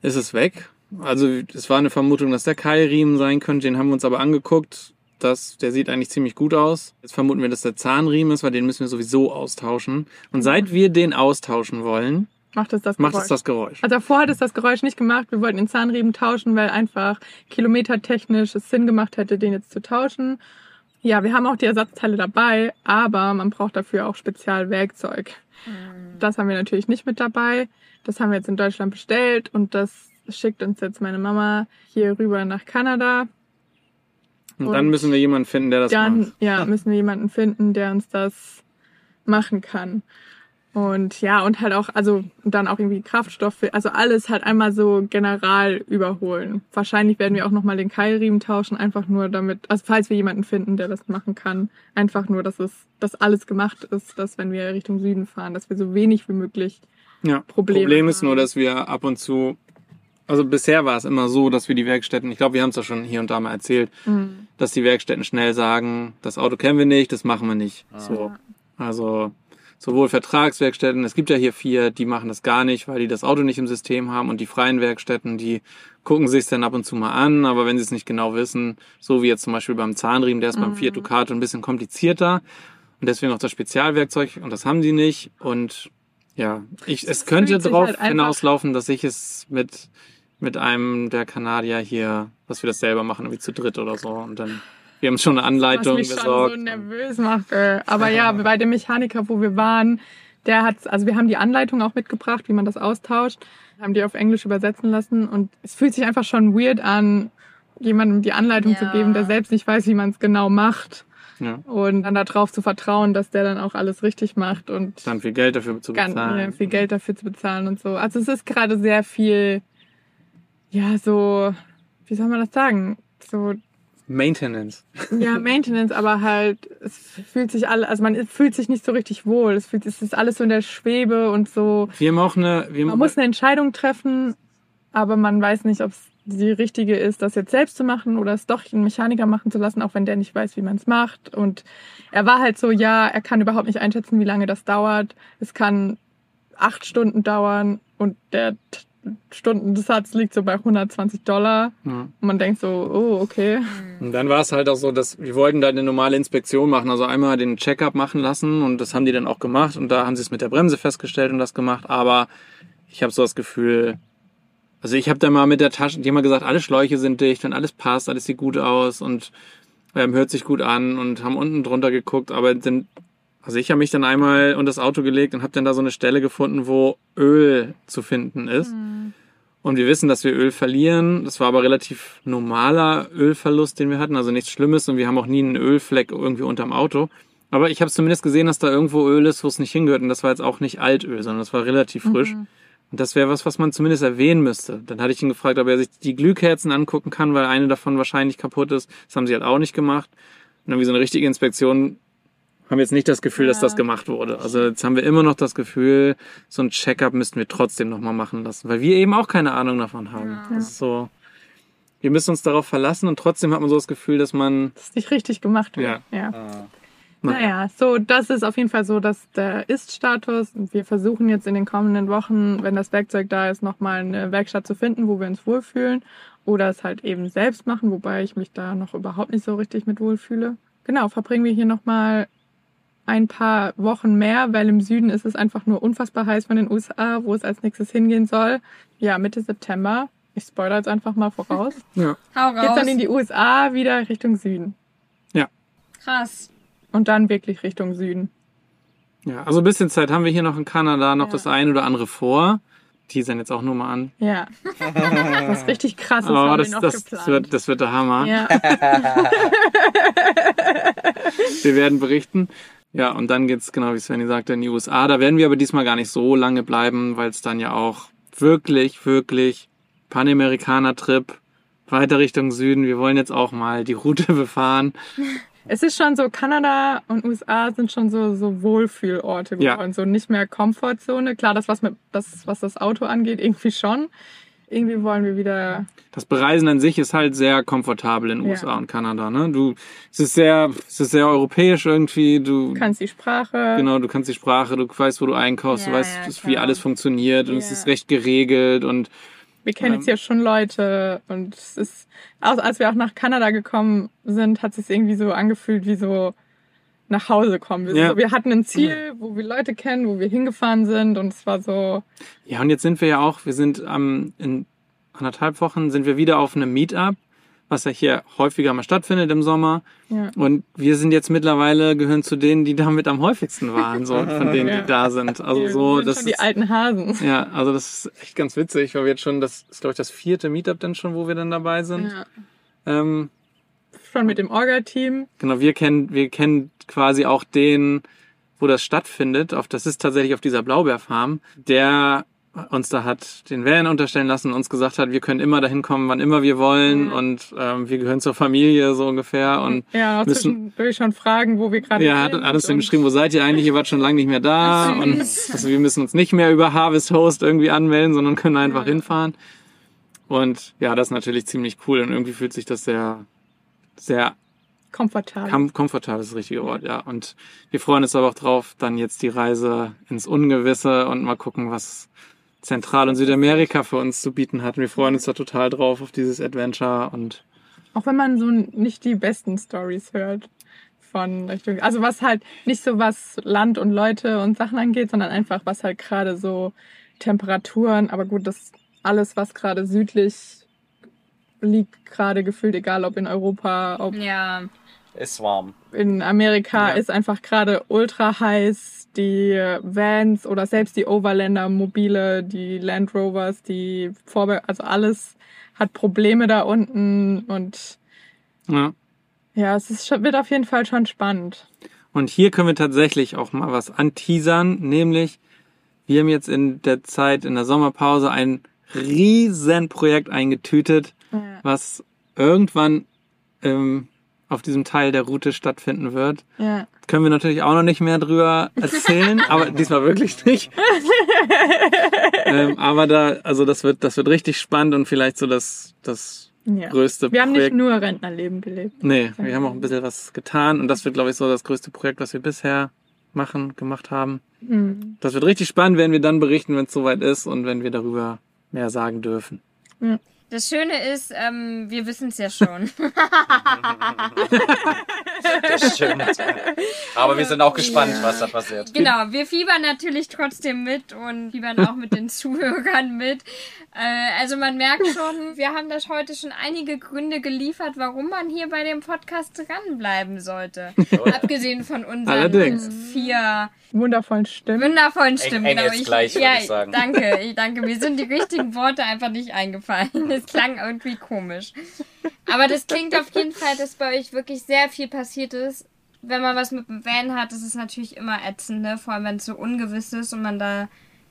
[SPEAKER 1] ist es weg. Also es war eine Vermutung, dass der Keilriemen sein könnte. Den haben wir uns aber angeguckt. Das, der sieht eigentlich ziemlich gut aus. Jetzt vermuten wir, dass der Zahnriemen ist, weil den müssen wir sowieso austauschen. Und seit wir den austauschen wollen,
[SPEAKER 2] macht es das
[SPEAKER 1] macht
[SPEAKER 2] Geräusch.
[SPEAKER 1] es das Geräusch.
[SPEAKER 2] Also davor hat es das Geräusch nicht gemacht. Wir wollten den Zahnriemen tauschen, weil einfach kilometertechnisch es Sinn gemacht hätte, den jetzt zu tauschen. Ja, wir haben auch die Ersatzteile dabei, aber man braucht dafür auch Spezialwerkzeug. Das haben wir natürlich nicht mit dabei. Das haben wir jetzt in Deutschland bestellt und das schickt uns jetzt meine Mama hier rüber nach Kanada.
[SPEAKER 1] Und dann müssen wir jemanden finden, der das
[SPEAKER 2] Dann
[SPEAKER 1] macht.
[SPEAKER 2] ja, müssen wir jemanden finden, der uns das machen kann. Und ja, und halt auch, also dann auch irgendwie Kraftstoffe, also alles halt einmal so general überholen. Wahrscheinlich werden wir auch nochmal den Keilriemen tauschen, einfach nur damit, also falls wir jemanden finden, der das machen kann, einfach nur, dass es, dass alles gemacht ist, dass wenn wir Richtung Süden fahren, dass wir so wenig wie möglich
[SPEAKER 1] Ja.
[SPEAKER 2] Probleme
[SPEAKER 1] Problem ist nur,
[SPEAKER 2] haben.
[SPEAKER 1] dass wir ab und zu, also bisher war es immer so, dass wir die Werkstätten, ich glaube, wir haben es ja schon hier und da mal erzählt,
[SPEAKER 2] Mhm.
[SPEAKER 1] dass die Werkstätten schnell sagen, das Auto kennen wir nicht, das machen wir nicht. So. Also sowohl Vertragswerkstätten, es gibt ja hier vier, die machen das gar nicht, weil die das Auto nicht im System haben und die freien Werkstätten, die gucken sich dann ab und zu mal an, aber wenn sie es nicht genau wissen, so wie jetzt zum Beispiel beim Zahnriemen, der ist beim Fiat Ducato ein bisschen komplizierter und deswegen auch das Spezialwerkzeug und das haben sie nicht und ja, ich, es könnte darauf
[SPEAKER 2] halt
[SPEAKER 1] hinauslaufen, dass ich es mit mit einem der Kanadier hier, dass wir das selber machen, irgendwie zu dritt oder so und dann wir haben schon eine Anleitung
[SPEAKER 2] was mich
[SPEAKER 1] besorgt.
[SPEAKER 2] schon so nervös macht. Äh, aber ja, bei dem Mechaniker, wo wir waren, der hat, also wir haben die Anleitung auch mitgebracht, wie man das austauscht, haben die auf Englisch übersetzen lassen und es fühlt sich einfach schon weird an, jemandem die Anleitung zu
[SPEAKER 4] Ja.
[SPEAKER 2] geben, der selbst nicht weiß, wie man es genau macht
[SPEAKER 1] ja.
[SPEAKER 2] und dann darauf zu vertrauen, dass der dann auch alles richtig macht und
[SPEAKER 1] dann viel Geld dafür zu
[SPEAKER 2] ganz
[SPEAKER 1] bezahlen.
[SPEAKER 2] äh, viel Geld dafür zu bezahlen und so. Also es ist gerade sehr viel, ja, so, wie soll man das sagen? So
[SPEAKER 1] Maintenance.
[SPEAKER 2] ja, Maintenance, aber halt, es fühlt sich alle, also man fühlt sich nicht so richtig wohl. Es fühlt, es ist alles so in der Schwebe und so.
[SPEAKER 1] Wir haben auch eine, wir
[SPEAKER 2] Man
[SPEAKER 1] haben,
[SPEAKER 2] muss eine Entscheidung treffen, aber man weiß nicht, ob es die richtige ist, das jetzt selbst zu machen oder es doch einen Mechaniker machen zu lassen, auch wenn der nicht weiß, wie man es macht. Und er war halt so, ja, er kann überhaupt nicht einschätzen, wie lange das dauert. Es kann acht Stunden dauern und der Stundensatz liegt so bei 120 Dollar.
[SPEAKER 1] Ja.
[SPEAKER 2] Und man denkt so, oh, okay.
[SPEAKER 1] Und dann war es halt auch so, dass wir wollten da eine normale Inspektion machen, also einmal den Checkup machen lassen und das haben die dann auch gemacht und da haben sie es mit der Bremse festgestellt und das gemacht, aber ich habe so das Gefühl, also ich habe da mal mit der Tasche, die haben mal gesagt, alle Schläuche sind dicht und alles passt, alles sieht gut aus und ähm, hört sich gut an und haben unten drunter geguckt, aber dann, also ich habe mich dann einmal unter das Auto gelegt und habe dann da so eine Stelle gefunden, wo Öl zu finden ist. Und wir wissen, dass wir Öl verlieren. Das war aber relativ normaler Ölverlust, den wir hatten, also nichts Schlimmes und wir haben auch nie einen Ölfleck irgendwie unterm Auto. Aber ich habe zumindest gesehen, dass da irgendwo Öl ist, wo es nicht hingehört. Und das war jetzt auch nicht Altöl, sondern das war relativ frisch. Und das wäre was, was man zumindest erwähnen müsste. Dann hatte ich ihn gefragt, ob er sich die Glühkerzen angucken kann, weil eine davon wahrscheinlich kaputt ist. Das haben sie halt auch nicht gemacht. Und irgendwie so eine richtige Inspektion haben jetzt nicht das Gefühl, dass
[SPEAKER 2] Ja.
[SPEAKER 1] das gemacht wurde. Also jetzt haben wir immer noch das Gefühl, so ein Checkup müssten wir trotzdem nochmal machen lassen, weil wir eben auch keine Ahnung davon haben. Das ist so, wir müssen uns darauf verlassen und trotzdem hat man so das Gefühl, dass man,
[SPEAKER 2] Das ist nicht richtig gemacht wird.
[SPEAKER 1] Ja.
[SPEAKER 2] ja.
[SPEAKER 3] Ah.
[SPEAKER 2] Naja, so, das ist auf jeden Fall so, dass der Ist-Status. Wir versuchen jetzt in den kommenden Wochen, wenn das Werkzeug da ist, nochmal eine Werkstatt zu finden, wo wir uns wohlfühlen. Oder es halt eben selbst machen, wobei ich mich da noch überhaupt nicht so richtig mit wohlfühle. Genau, verbringen wir hier nochmal ein paar Wochen mehr, weil im Süden ist es einfach nur unfassbar heiß von den USA, wo es als nächstes hingehen soll. Ja, Mitte September. Ich spoilere jetzt einfach mal voraus.
[SPEAKER 1] ja,
[SPEAKER 4] Hau
[SPEAKER 2] Geht's
[SPEAKER 4] raus.
[SPEAKER 2] dann in die USA wieder Richtung Süden.
[SPEAKER 4] Krass.
[SPEAKER 2] Und dann wirklich Richtung Süden.
[SPEAKER 1] ja, also ein bisschen Zeit haben wir hier noch in Kanada, noch
[SPEAKER 2] Ja.
[SPEAKER 1] das eine oder andere vor. Die sind jetzt auch nur mal an.
[SPEAKER 2] Ja. Was richtig krasses
[SPEAKER 1] Oh,
[SPEAKER 2] haben
[SPEAKER 1] das,
[SPEAKER 2] wir noch
[SPEAKER 1] das, das, wird, das wird der Hammer.
[SPEAKER 2] ja.
[SPEAKER 1] Wir werden berichten. Ja, und dann geht's, genau wie Svenny sagte, in die USA. Da werden wir aber diesmal gar nicht so lange bleiben, weil es dann ja auch wirklich, wirklich Panamerikaner-Trip weiter Richtung Süden. Wir wollen jetzt auch mal die Route befahren.
[SPEAKER 2] Es ist schon so, Kanada und USA sind schon so, so Wohlfühlorte
[SPEAKER 1] Ja.
[SPEAKER 2] geworden. So nicht mehr Komfortzone. Klar, das was, mit, das, was das Auto angeht, irgendwie schon. Irgendwie wollen wir wieder.
[SPEAKER 1] Das Bereisen an sich ist halt sehr komfortabel in
[SPEAKER 2] Ja.
[SPEAKER 1] USA und Kanada. Ne? Du, es ist sehr, es ist sehr europäisch irgendwie. Du,
[SPEAKER 2] Du kannst die Sprache.
[SPEAKER 1] genau, du kannst die Sprache, du weißt, wo du einkaufst, du
[SPEAKER 4] Ja,
[SPEAKER 1] weißt,
[SPEAKER 4] ja,
[SPEAKER 1] wie alles funktioniert und es
[SPEAKER 2] Ja.
[SPEAKER 1] ist recht geregelt und
[SPEAKER 2] Wir kennen jetzt hier schon Leute und es ist, als als wir auch nach Kanada gekommen sind, hat es sich irgendwie so angefühlt wie so nach Hause kommen. Wir,
[SPEAKER 1] Ja.
[SPEAKER 2] so, wir hatten ein Ziel, wo wir Leute kennen, wo wir hingefahren sind und es war so,
[SPEAKER 1] Ja, und jetzt sind wir ja auch, wir sind am in anderthalb Wochen sind wir wieder auf einem Meetup, was ja hier häufiger mal stattfindet im Sommer.
[SPEAKER 2] ja.
[SPEAKER 1] Und wir sind jetzt mittlerweile gehören zu denen, die damit am häufigsten waren, so von denen,
[SPEAKER 2] Ja.
[SPEAKER 1] die da sind. Also
[SPEAKER 2] wir
[SPEAKER 1] so,
[SPEAKER 2] sind
[SPEAKER 1] das
[SPEAKER 2] schon die
[SPEAKER 1] ist,
[SPEAKER 2] alten Hasen.
[SPEAKER 1] ja, also das ist echt ganz witzig, weil wir jetzt schon, das ist glaube ich das vierte Meetup dann schon, wo wir dann dabei sind.
[SPEAKER 2] Ja.
[SPEAKER 1] Ähm,
[SPEAKER 2] Schon mit dem Orga-Team.
[SPEAKER 1] Genau, wir kennen, wir kennen quasi auch den, wo das stattfindet. Auf, das ist tatsächlich auf dieser Blaubeerfarm, der uns da hat den Van unterstellen lassen und uns gesagt hat, wir können immer dahin kommen, wann immer wir wollen
[SPEAKER 2] Ja.
[SPEAKER 1] und ähm, wir gehören zur Familie so ungefähr und
[SPEAKER 2] Ja,
[SPEAKER 1] müssen-
[SPEAKER 2] zwischendurch schon fragen, wo wir gerade
[SPEAKER 1] ja, hat alles dann geschrieben, wo seid ihr eigentlich? Ihr wart schon lange nicht mehr da und also wir müssen uns nicht mehr über Harvest Host irgendwie anmelden, sondern können einfach
[SPEAKER 2] Ja.
[SPEAKER 1] hinfahren. Und ja, das ist natürlich ziemlich cool und irgendwie fühlt sich das sehr, sehr
[SPEAKER 2] Komfortabel.
[SPEAKER 1] Kom komfortabel ist das richtige Wort, ja. Und wir freuen uns aber auch drauf, dann jetzt die Reise ins Ungewisse und mal gucken, was Zentral- und Südamerika für uns zu bieten hat. Und wir freuen uns da total drauf auf dieses Adventure und
[SPEAKER 2] Auch wenn man so nicht die besten Stories hört von Richtung, also was halt nicht so was Land und Leute und Sachen angeht, sondern einfach was halt gerade so Temperaturen, aber gut, das alles, was gerade südlich liegt, gerade gefühlt, egal ob in Europa, ob
[SPEAKER 4] Ja.
[SPEAKER 3] Ist warm.
[SPEAKER 2] in Amerika,
[SPEAKER 1] Ja.
[SPEAKER 2] ist einfach gerade ultra heiß. Die Vans oder selbst die Overlander Mobile, die Land Rovers, die Vorbe also alles hat Probleme da unten und
[SPEAKER 1] ja.
[SPEAKER 2] ja, es ist, schon- wird auf jeden Fall schon spannend.
[SPEAKER 1] Und hier können wir tatsächlich auch mal was anteasern, nämlich wir haben jetzt in der Zeit, in der Sommerpause ein riesen Projekt eingetütet,
[SPEAKER 2] Ja.
[SPEAKER 1] was irgendwann ähm, auf diesem Teil der Route stattfinden wird.
[SPEAKER 2] Ja.
[SPEAKER 1] Können wir natürlich auch noch nicht mehr drüber erzählen, aber diesmal wirklich nicht. ähm, aber da, also das wird, das wird richtig spannend und vielleicht so das, das
[SPEAKER 2] ja.
[SPEAKER 1] größte
[SPEAKER 2] Wir haben nicht
[SPEAKER 1] Projekt.
[SPEAKER 2] nur Rentnerleben gelebt.
[SPEAKER 1] nee, wir haben auch ein bisschen was getan und das wird, glaube ich, so das größte Projekt, was wir bisher machen, gemacht haben.
[SPEAKER 2] Mhm.
[SPEAKER 1] Das wird richtig spannend, werden wir dann berichten, wenn es soweit ist und wenn wir darüber mehr sagen dürfen.
[SPEAKER 4] Das Schöne ist, ähm, wir wissen es ja schon.
[SPEAKER 3] Das stimmt. Aber wir sind auch gespannt, was da passiert.
[SPEAKER 4] Genau, wir fiebern natürlich trotzdem mit und fiebern auch mit den Zuhörern mit. Äh, also man merkt schon, wir haben das heute schon einige Gründe geliefert, warum man hier bei dem Podcast dranbleiben sollte. Abgesehen von unseren
[SPEAKER 1] Allerdings.
[SPEAKER 4] vier
[SPEAKER 2] Wundervollen Stimmen.
[SPEAKER 4] wundervollen Stimmen, glaube
[SPEAKER 3] engelsgleich, würd
[SPEAKER 4] ja,
[SPEAKER 3] ich sagen.
[SPEAKER 4] danke, ich danke. Mir sind die richtigen Worte einfach nicht eingefallen. Es klang irgendwie komisch. Aber das klingt auf jeden Fall, dass bei euch wirklich sehr viel passiert ist. Wenn man was mit dem Van hat, ist es natürlich immer ätzend, ne? Vor allem wenn es so ungewiss ist und man da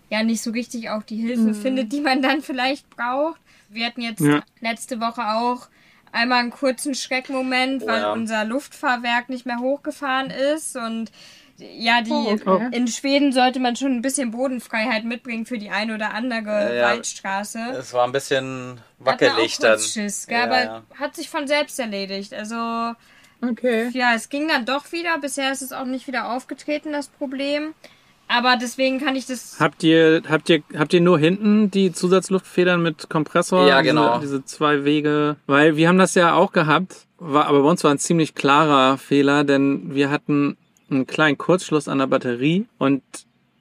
[SPEAKER 4] ja nicht so richtig auch die Hilfe findet, die man dann vielleicht braucht. Wir hatten jetzt
[SPEAKER 1] Ja.
[SPEAKER 4] letzte Woche auch einmal einen kurzen Schreckmoment,
[SPEAKER 3] Oh
[SPEAKER 4] weil
[SPEAKER 3] ja.
[SPEAKER 4] unser Luftfahrwerk nicht mehr hochgefahren ist und ja, die
[SPEAKER 2] Oh, okay.
[SPEAKER 4] in Schweden sollte man schon ein bisschen Bodenfreiheit mitbringen für die eine oder andere
[SPEAKER 3] Ja.
[SPEAKER 4] Waldstraße.
[SPEAKER 3] Es war ein bisschen
[SPEAKER 4] Hat man
[SPEAKER 3] wackelig
[SPEAKER 4] auch
[SPEAKER 3] dann.
[SPEAKER 4] Schiss, gell?
[SPEAKER 3] Ja,
[SPEAKER 4] aber
[SPEAKER 3] ja.
[SPEAKER 4] hat sich von selbst erledigt. Also
[SPEAKER 2] Okay.
[SPEAKER 4] ja, es ging dann doch wieder. Bisher ist es auch nicht wieder aufgetreten, das Problem. Aber deswegen kann ich das.
[SPEAKER 1] Habt ihr, habt ihr, habt ihr nur hinten die Zusatzluftfedern mit Kompressor?
[SPEAKER 3] Ja, genau.
[SPEAKER 1] Diese, diese zwei Wege. Weil wir haben das ja auch gehabt, war, aber bei uns war ein ziemlich klarer Fehler, denn wir hatten einen kleinen Kurzschluss an der Batterie und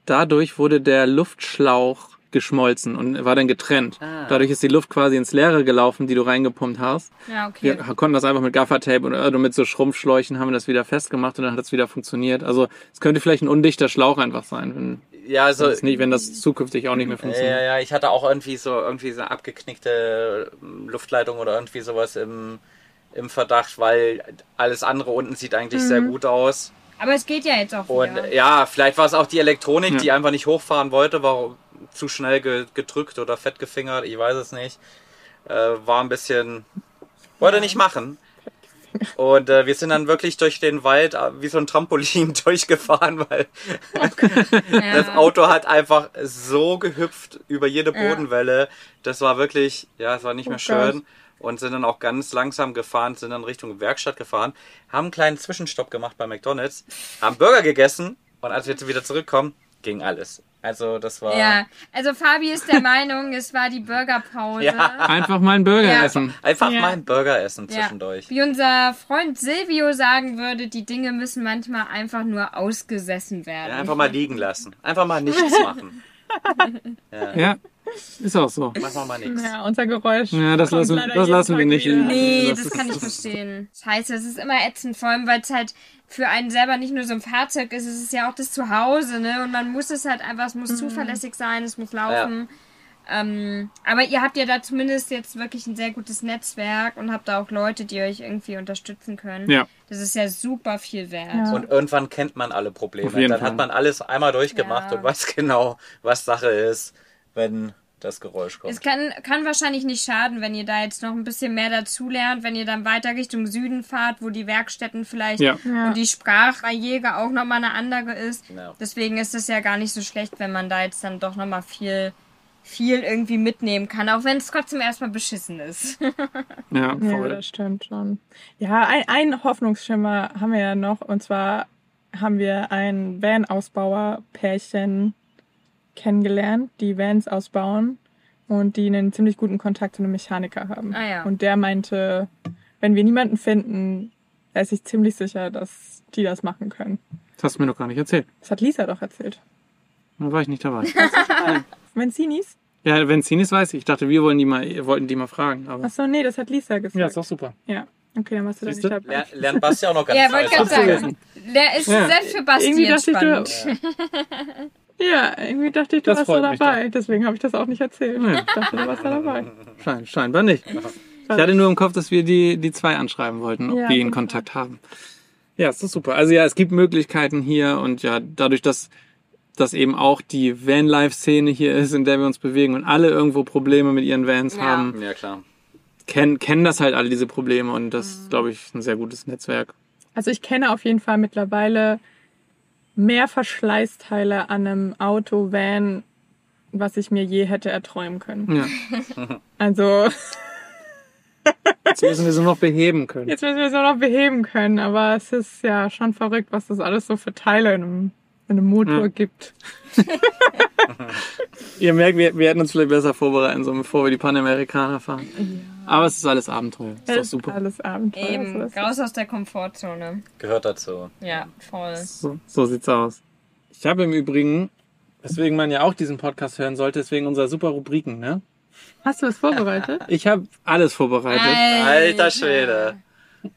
[SPEAKER 1] dadurch wurde der Luftschlauch geschmolzen und war dann getrennt.
[SPEAKER 3] Ah.
[SPEAKER 1] Dadurch ist die Luft quasi ins Leere gelaufen, die du reingepumpt hast.
[SPEAKER 4] Ja, okay.
[SPEAKER 1] Wir konnten das einfach mit Gaffertape oder oder mit so Schrumpfschläuchen haben wir das wieder festgemacht und dann hat es wieder funktioniert. Also es könnte vielleicht ein undichter Schlauch einfach sein, wenn
[SPEAKER 3] Ja, also
[SPEAKER 1] das nicht, wenn das zukünftig auch nicht mehr
[SPEAKER 3] Ja,
[SPEAKER 1] funktioniert.
[SPEAKER 3] ja, ich hatte auch irgendwie so irgendwie so eine abgeknickte ähm, Luftleitung oder irgendwie sowas im, im Verdacht, weil alles andere unten sieht eigentlich sehr gut aus.
[SPEAKER 4] Aber es geht ja jetzt auch
[SPEAKER 3] Und
[SPEAKER 4] wieder.
[SPEAKER 3] ja, vielleicht war es auch die Elektronik,
[SPEAKER 1] Ja.
[SPEAKER 3] die einfach nicht hochfahren wollte, war zu schnell ge gedrückt oder fett gefingert, ich weiß es nicht. Äh, war ein bisschen. Wollte nicht machen. Und äh, wir sind dann wirklich durch den Wald äh, wie so ein Trampolin durchgefahren, weil
[SPEAKER 4] ja.
[SPEAKER 3] das Auto hat einfach so gehüpft über jede Bodenwelle. Das war wirklich, ja, es war nicht mehr
[SPEAKER 2] Oh
[SPEAKER 3] schön. Und sind dann auch ganz langsam gefahren, sind dann Richtung Werkstatt gefahren, haben einen kleinen Zwischenstopp gemacht bei McDonalds, haben Burger gegessen und als wir jetzt wieder zurückkommen, ging alles. Also das war
[SPEAKER 4] Ja, also Fabi ist der Meinung, es war die Burgerpause.
[SPEAKER 3] Ja.
[SPEAKER 1] Einfach mal einen Burger
[SPEAKER 4] Ja.
[SPEAKER 1] essen.
[SPEAKER 3] einfach
[SPEAKER 2] Ja.
[SPEAKER 3] mal ein Burger essen
[SPEAKER 4] Ja.
[SPEAKER 3] zwischendurch.
[SPEAKER 4] Wie unser Freund Silvio sagen würde, die Dinge müssen manchmal einfach nur ausgesessen werden.
[SPEAKER 3] Ja, einfach mal liegen lassen. Einfach mal nichts machen.
[SPEAKER 1] Ja, ist auch so.
[SPEAKER 3] Machen wir mal nichts.
[SPEAKER 2] Ja, unser Geräusch.
[SPEAKER 1] Ja, das
[SPEAKER 2] kommt
[SPEAKER 1] lassen, das lassen wir nicht.
[SPEAKER 2] wieder.
[SPEAKER 4] Nee,
[SPEAKER 1] Das
[SPEAKER 4] das
[SPEAKER 1] ist-
[SPEAKER 4] kann ich verstehen. Scheiße, es ist immer ätzend, vor allem weil es halt für einen selber nicht nur so ein Fahrzeug ist, es ist ja auch das Zuhause, ne? Und man muss es halt einfach, es muss zuverlässig sein, es muss laufen. Ähm, aber ihr habt ja da zumindest jetzt wirklich ein sehr gutes Netzwerk und habt da auch Leute, die euch irgendwie unterstützen können.
[SPEAKER 1] Ja.
[SPEAKER 4] Das ist ja super viel wert.
[SPEAKER 2] Ja.
[SPEAKER 3] Und irgendwann kennt man alle Probleme.
[SPEAKER 1] Auf jeden
[SPEAKER 3] Dann
[SPEAKER 1] Fall.
[SPEAKER 3] hat man alles einmal durchgemacht
[SPEAKER 4] Ja.
[SPEAKER 3] und weiß genau, was Sache ist, wenn das Geräusch kommt.
[SPEAKER 4] Es kann, kann wahrscheinlich nicht schaden, wenn ihr da jetzt noch ein bisschen mehr dazu lernt, wenn ihr dann weiter Richtung Süden fahrt, wo die Werkstätten vielleicht
[SPEAKER 1] Ja.
[SPEAKER 2] Ja.
[SPEAKER 4] und die Sprachbarriere auch nochmal eine andere ist.
[SPEAKER 3] Ja.
[SPEAKER 4] Deswegen ist es ja gar nicht so schlecht, wenn man da jetzt dann doch nochmal viel, viel irgendwie mitnehmen kann, auch wenn es trotzdem erstmal beschissen ist.
[SPEAKER 1] Ja,
[SPEAKER 2] Ja,
[SPEAKER 1] voll.
[SPEAKER 2] das stimmt schon. Ja, ein, ein Hoffnungsschimmer haben wir ja noch. Und zwar haben wir ein Van-Ausbauer-Pärchen kennengelernt, die Vans ausbauen und die einen ziemlich guten Kontakt zu einem Mechaniker haben.
[SPEAKER 4] Ah ja.
[SPEAKER 2] Und der meinte, wenn wir niemanden finden, er ist sich ziemlich sicher, dass die das machen können.
[SPEAKER 1] Das hast du mir noch gar nicht erzählt.
[SPEAKER 2] Das hat Lisa doch erzählt.
[SPEAKER 1] Da war ich nicht dabei.
[SPEAKER 2] Menzinis?
[SPEAKER 1] Ja, wenn Zinis weiß ich. Ich dachte, wir wollen die mal, wollten die mal fragen. Aber
[SPEAKER 2] Achso, nee, das hat Lisa gesagt.
[SPEAKER 1] ja, ist doch super.
[SPEAKER 2] Ja. Okay, dann warst du da
[SPEAKER 1] Siehst
[SPEAKER 2] nicht dabei.
[SPEAKER 3] Ler lernt Basti auch noch ganz
[SPEAKER 4] ja, wollte gerade sagen. Der ist
[SPEAKER 1] Ja.
[SPEAKER 4] selbst für Basti
[SPEAKER 2] Irgendwie ich, du-
[SPEAKER 4] entspannt.
[SPEAKER 2] Ja, irgendwie dachte ich, du
[SPEAKER 1] Das
[SPEAKER 2] warst da dabei. Deswegen habe ich das auch nicht erzählt.
[SPEAKER 1] Ja.
[SPEAKER 2] Ich dachte, du warst da dabei.
[SPEAKER 1] Schein, scheinbar nicht. Ich hatte nur im Kopf, dass wir die, die zwei anschreiben wollten, ob
[SPEAKER 2] Ja,
[SPEAKER 1] die in
[SPEAKER 2] super.
[SPEAKER 1] Kontakt haben. Ja, ist doch super. Also ja, es gibt Möglichkeiten hier und ja, dadurch, dass dass eben auch die Vanlife-Szene hier ist, in der wir uns bewegen und alle irgendwo Probleme mit ihren Vans
[SPEAKER 4] Ja.
[SPEAKER 1] haben,
[SPEAKER 3] Ja, klar.
[SPEAKER 1] kennen, kennen das halt alle diese Probleme und das ist, glaube ich, ein sehr gutes Netzwerk.
[SPEAKER 2] Also ich kenne auf jeden Fall mittlerweile mehr Verschleißteile an einem Auto, Van, was ich mir je hätte erträumen können.
[SPEAKER 1] Ja.
[SPEAKER 2] Also
[SPEAKER 1] Jetzt müssen wir so noch beheben können.
[SPEAKER 2] jetzt müssen wir es nur noch beheben können, aber es ist ja schon verrückt, was das alles so für Teile in einem einen Motor
[SPEAKER 1] Ja.
[SPEAKER 2] gibt.
[SPEAKER 1] Ihr merkt, wir, wir hätten uns vielleicht besser vorbereiten sollen, bevor wir die Panamerikaner fahren. Aber es ist alles Abenteuer. Ist doch super.
[SPEAKER 2] Alles Abenteuer.
[SPEAKER 4] Eben,
[SPEAKER 2] ist
[SPEAKER 4] raus aus der Komfortzone.
[SPEAKER 3] Gehört dazu.
[SPEAKER 4] Ja, voll.
[SPEAKER 1] So, so sieht's aus. Ich habe im Übrigen, weswegen man ja auch diesen Podcast hören sollte, deswegen unserer super Rubriken, ne?
[SPEAKER 2] Hast du es vorbereitet?
[SPEAKER 1] Ich habe alles vorbereitet.
[SPEAKER 3] Alter Schwede.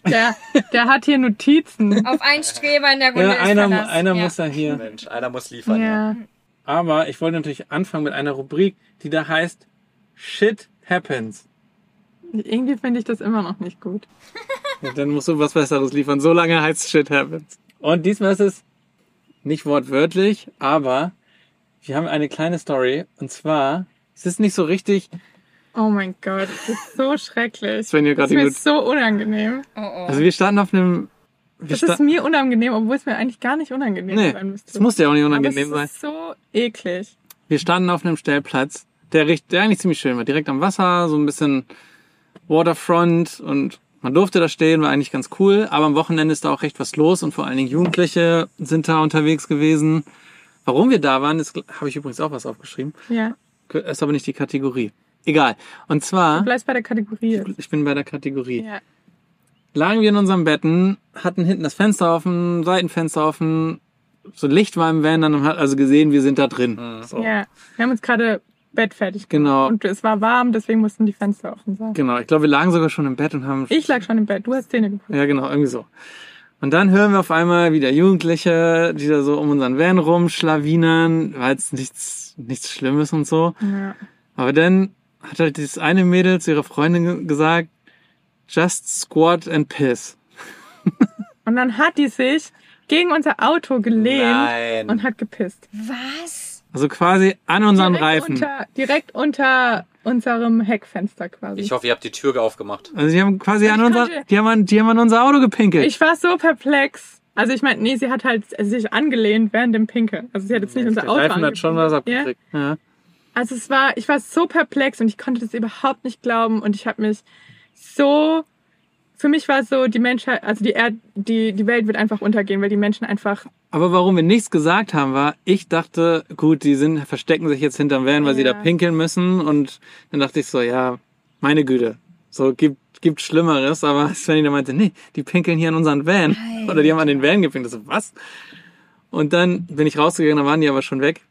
[SPEAKER 2] Der, der hat hier Notizen.
[SPEAKER 4] Auf einen Streber in der Runde
[SPEAKER 1] Ja,
[SPEAKER 4] ist
[SPEAKER 1] einer,
[SPEAKER 4] Verlass.
[SPEAKER 1] einer
[SPEAKER 4] ja.
[SPEAKER 1] muss ja hier.
[SPEAKER 3] Mensch, einer muss liefern.
[SPEAKER 2] Ja.
[SPEAKER 1] Aber ich wollte natürlich anfangen mit einer Rubrik, die da heißt Shit Happens.
[SPEAKER 2] Irgendwie finde ich das immer noch nicht gut.
[SPEAKER 1] Ja, dann musst du was Besseres liefern. So lange heißt Shit Happens. Und diesmal ist es nicht wortwörtlich, aber wir haben eine kleine Story. Und zwar, es ist nicht so richtig,
[SPEAKER 2] Oh mein Gott, das ist so schrecklich.
[SPEAKER 1] Sven
[SPEAKER 2] Das ist mir
[SPEAKER 1] gut.
[SPEAKER 2] so unangenehm.
[SPEAKER 4] Oh, oh.
[SPEAKER 1] Also wir standen auf einem. Wir
[SPEAKER 2] Das ist mir unangenehm, obwohl es mir eigentlich gar nicht unangenehm
[SPEAKER 1] nee,
[SPEAKER 2] sein müsste.
[SPEAKER 1] es muss ja auch nicht
[SPEAKER 2] Aber
[SPEAKER 1] unangenehm
[SPEAKER 2] es
[SPEAKER 1] sein.
[SPEAKER 2] ist so eklig.
[SPEAKER 1] Wir standen auf einem Stellplatz, der, der eigentlich ziemlich schön war. Direkt am Wasser, so ein bisschen Waterfront und man durfte da stehen, war eigentlich ganz cool. Aber am Wochenende ist da auch recht was los und vor allen Dingen Jugendliche sind da unterwegs gewesen. Warum wir da waren, ist, habe ich übrigens auch was aufgeschrieben.
[SPEAKER 2] Ja.
[SPEAKER 1] Ist aber nicht die Kategorie. Egal. Und
[SPEAKER 2] Du
[SPEAKER 1] zwar,
[SPEAKER 2] bleibst bei der Kategorie. jetzt.
[SPEAKER 1] ich bin bei der Kategorie.
[SPEAKER 2] Ja.
[SPEAKER 1] Lagen wir in unserem Betten, hatten hinten das Fenster offen, Seitenfenster offen, so Licht war im Van, dann hat also gesehen, wir sind da drin. So.
[SPEAKER 2] ja. Wir haben uns gerade Bett fertig.
[SPEAKER 1] Genau.
[SPEAKER 2] Und es war warm, deswegen mussten die Fenster offen sein.
[SPEAKER 1] Genau, ich glaube, wir lagen sogar schon im Bett und haben.
[SPEAKER 2] Ich lag schon im Bett, du hast Zähne geputzt.
[SPEAKER 1] Ja, genau, irgendwie so. Und dann hören wir auf einmal wieder Jugendliche, die da so um unseren Van rumschlawinern. War jetzt nichts, nichts Schlimmes und so.
[SPEAKER 2] Ja.
[SPEAKER 1] Aber dann hat halt dieses eine Mädel zu ihrer Freundin ge- gesagt, just squat and piss.
[SPEAKER 2] Und dann hat die sich gegen unser Auto gelehnt
[SPEAKER 3] Nein.
[SPEAKER 2] und hat gepisst.
[SPEAKER 4] Was?
[SPEAKER 1] Also quasi an unseren
[SPEAKER 2] direkt
[SPEAKER 1] Reifen.
[SPEAKER 2] Unter, direkt unter unserem Heckfenster quasi.
[SPEAKER 3] Ich hoffe, ihr habt die Tür aufgemacht.
[SPEAKER 1] Also die haben quasi an
[SPEAKER 2] Ich
[SPEAKER 1] unser, die haben an, die haben an unser Auto gepinkelt.
[SPEAKER 2] Ich war so perplex. Also ich meine, nee, sie hat halt sich angelehnt während dem Pinkeln. Also sie hat jetzt nicht unser
[SPEAKER 1] Der
[SPEAKER 2] Auto
[SPEAKER 1] Reifen hat schon was abgekriegt. Ja.
[SPEAKER 2] Also es war, ich war so perplex und ich konnte das überhaupt nicht glauben und ich habe mich so, für mich war es so, die Menschheit, also die Erd, die, die Welt wird einfach untergehen, weil die Menschen einfach,
[SPEAKER 1] Aber warum wir nichts gesagt haben, war, ich dachte, gut, die sind, verstecken sich jetzt hinterm Van, weil sie da
[SPEAKER 2] Ja.
[SPEAKER 1] pinkeln müssen. Und dann dachte ich so, ja, meine Güte. So, gibt, gibt Schlimmeres. Aber Svenny da meinte, nee, die pinkeln hier an unseren Van. Oder die haben an den Van gepinkelt. So, was? Und dann bin ich rausgegangen, dann waren die aber schon weg.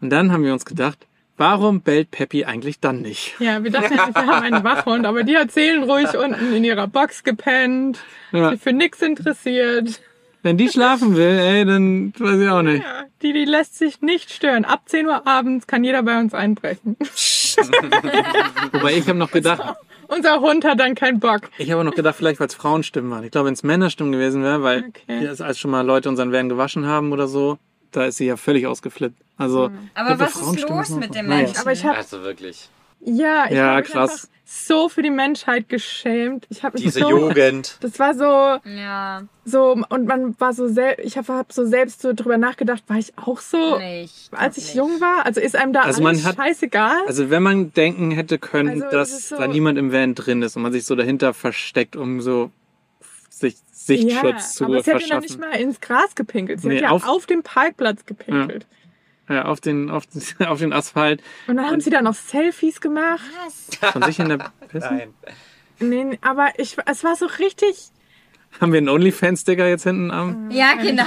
[SPEAKER 1] Und dann haben wir uns gedacht, warum bellt Peppy eigentlich dann nicht?
[SPEAKER 2] ja, wir dachten ja, wir haben einen Wachhund, aber die hat seelenruhig unten in ihrer Box gepennt,
[SPEAKER 1] Ja.
[SPEAKER 2] sich für nix interessiert.
[SPEAKER 1] Wenn die schlafen will, ey, dann weiß ich auch nicht.
[SPEAKER 2] Ja, die, die lässt sich nicht stören. Ab 10 Uhr abends kann jeder bei uns einbrechen.
[SPEAKER 1] Wobei ich habe noch gedacht,
[SPEAKER 2] Unser Hund hat dann keinen Bock.
[SPEAKER 1] Ich habe noch gedacht, vielleicht weil es Frauenstimmen waren. Ich glaube, wenn es Männerstimmen gewesen wäre, weil
[SPEAKER 2] Okay.
[SPEAKER 1] als schon mal Leute unseren Van gewaschen haben oder so, da ist sie ja völlig ausgeflippt. Also,
[SPEAKER 4] Aber
[SPEAKER 1] ich glaube,
[SPEAKER 4] was ist los mit dem. Menschen?
[SPEAKER 2] Aber ich habe
[SPEAKER 3] Also wirklich.
[SPEAKER 2] Ja, ich
[SPEAKER 1] Ja,
[SPEAKER 2] hab mich
[SPEAKER 1] krass.
[SPEAKER 2] einfach so für die Menschheit geschämt. Ich habe mich
[SPEAKER 3] Diese
[SPEAKER 2] so,
[SPEAKER 3] Jugend.
[SPEAKER 2] Das war so,
[SPEAKER 4] Ja,
[SPEAKER 2] so und man war so selbst. Ich habe hab so selbst so drüber nachgedacht. War ich auch so,
[SPEAKER 4] nicht.
[SPEAKER 2] als ich
[SPEAKER 4] nicht.
[SPEAKER 2] jung war? Also ist einem da
[SPEAKER 1] Also
[SPEAKER 2] alles
[SPEAKER 1] man hat-
[SPEAKER 2] scheißegal?
[SPEAKER 1] Also wenn man denken hätte können,
[SPEAKER 2] Also,
[SPEAKER 1] dass
[SPEAKER 2] so-
[SPEAKER 1] da niemand im Van drin ist und man sich so dahinter versteckt, um so sich Sichtschutz zu
[SPEAKER 2] aber sie hat ja noch
[SPEAKER 1] verschaffen.
[SPEAKER 2] nicht mal ins Gras gepinkelt. Sie
[SPEAKER 1] Nee,
[SPEAKER 2] hat ja
[SPEAKER 1] auf-
[SPEAKER 2] auf, dem Parkplatz gepinkelt.
[SPEAKER 1] ja, auf den, auf, den- auf den Asphalt
[SPEAKER 2] Und dann haben sie da noch Selfies gemacht.
[SPEAKER 4] Was?
[SPEAKER 1] von sich in der Pisse.
[SPEAKER 3] Nein.
[SPEAKER 2] Nee, aber ich, es war so richtig.
[SPEAKER 1] Haben wir einen Onlyfans-Sticker jetzt hinten am?
[SPEAKER 4] Ja, genau.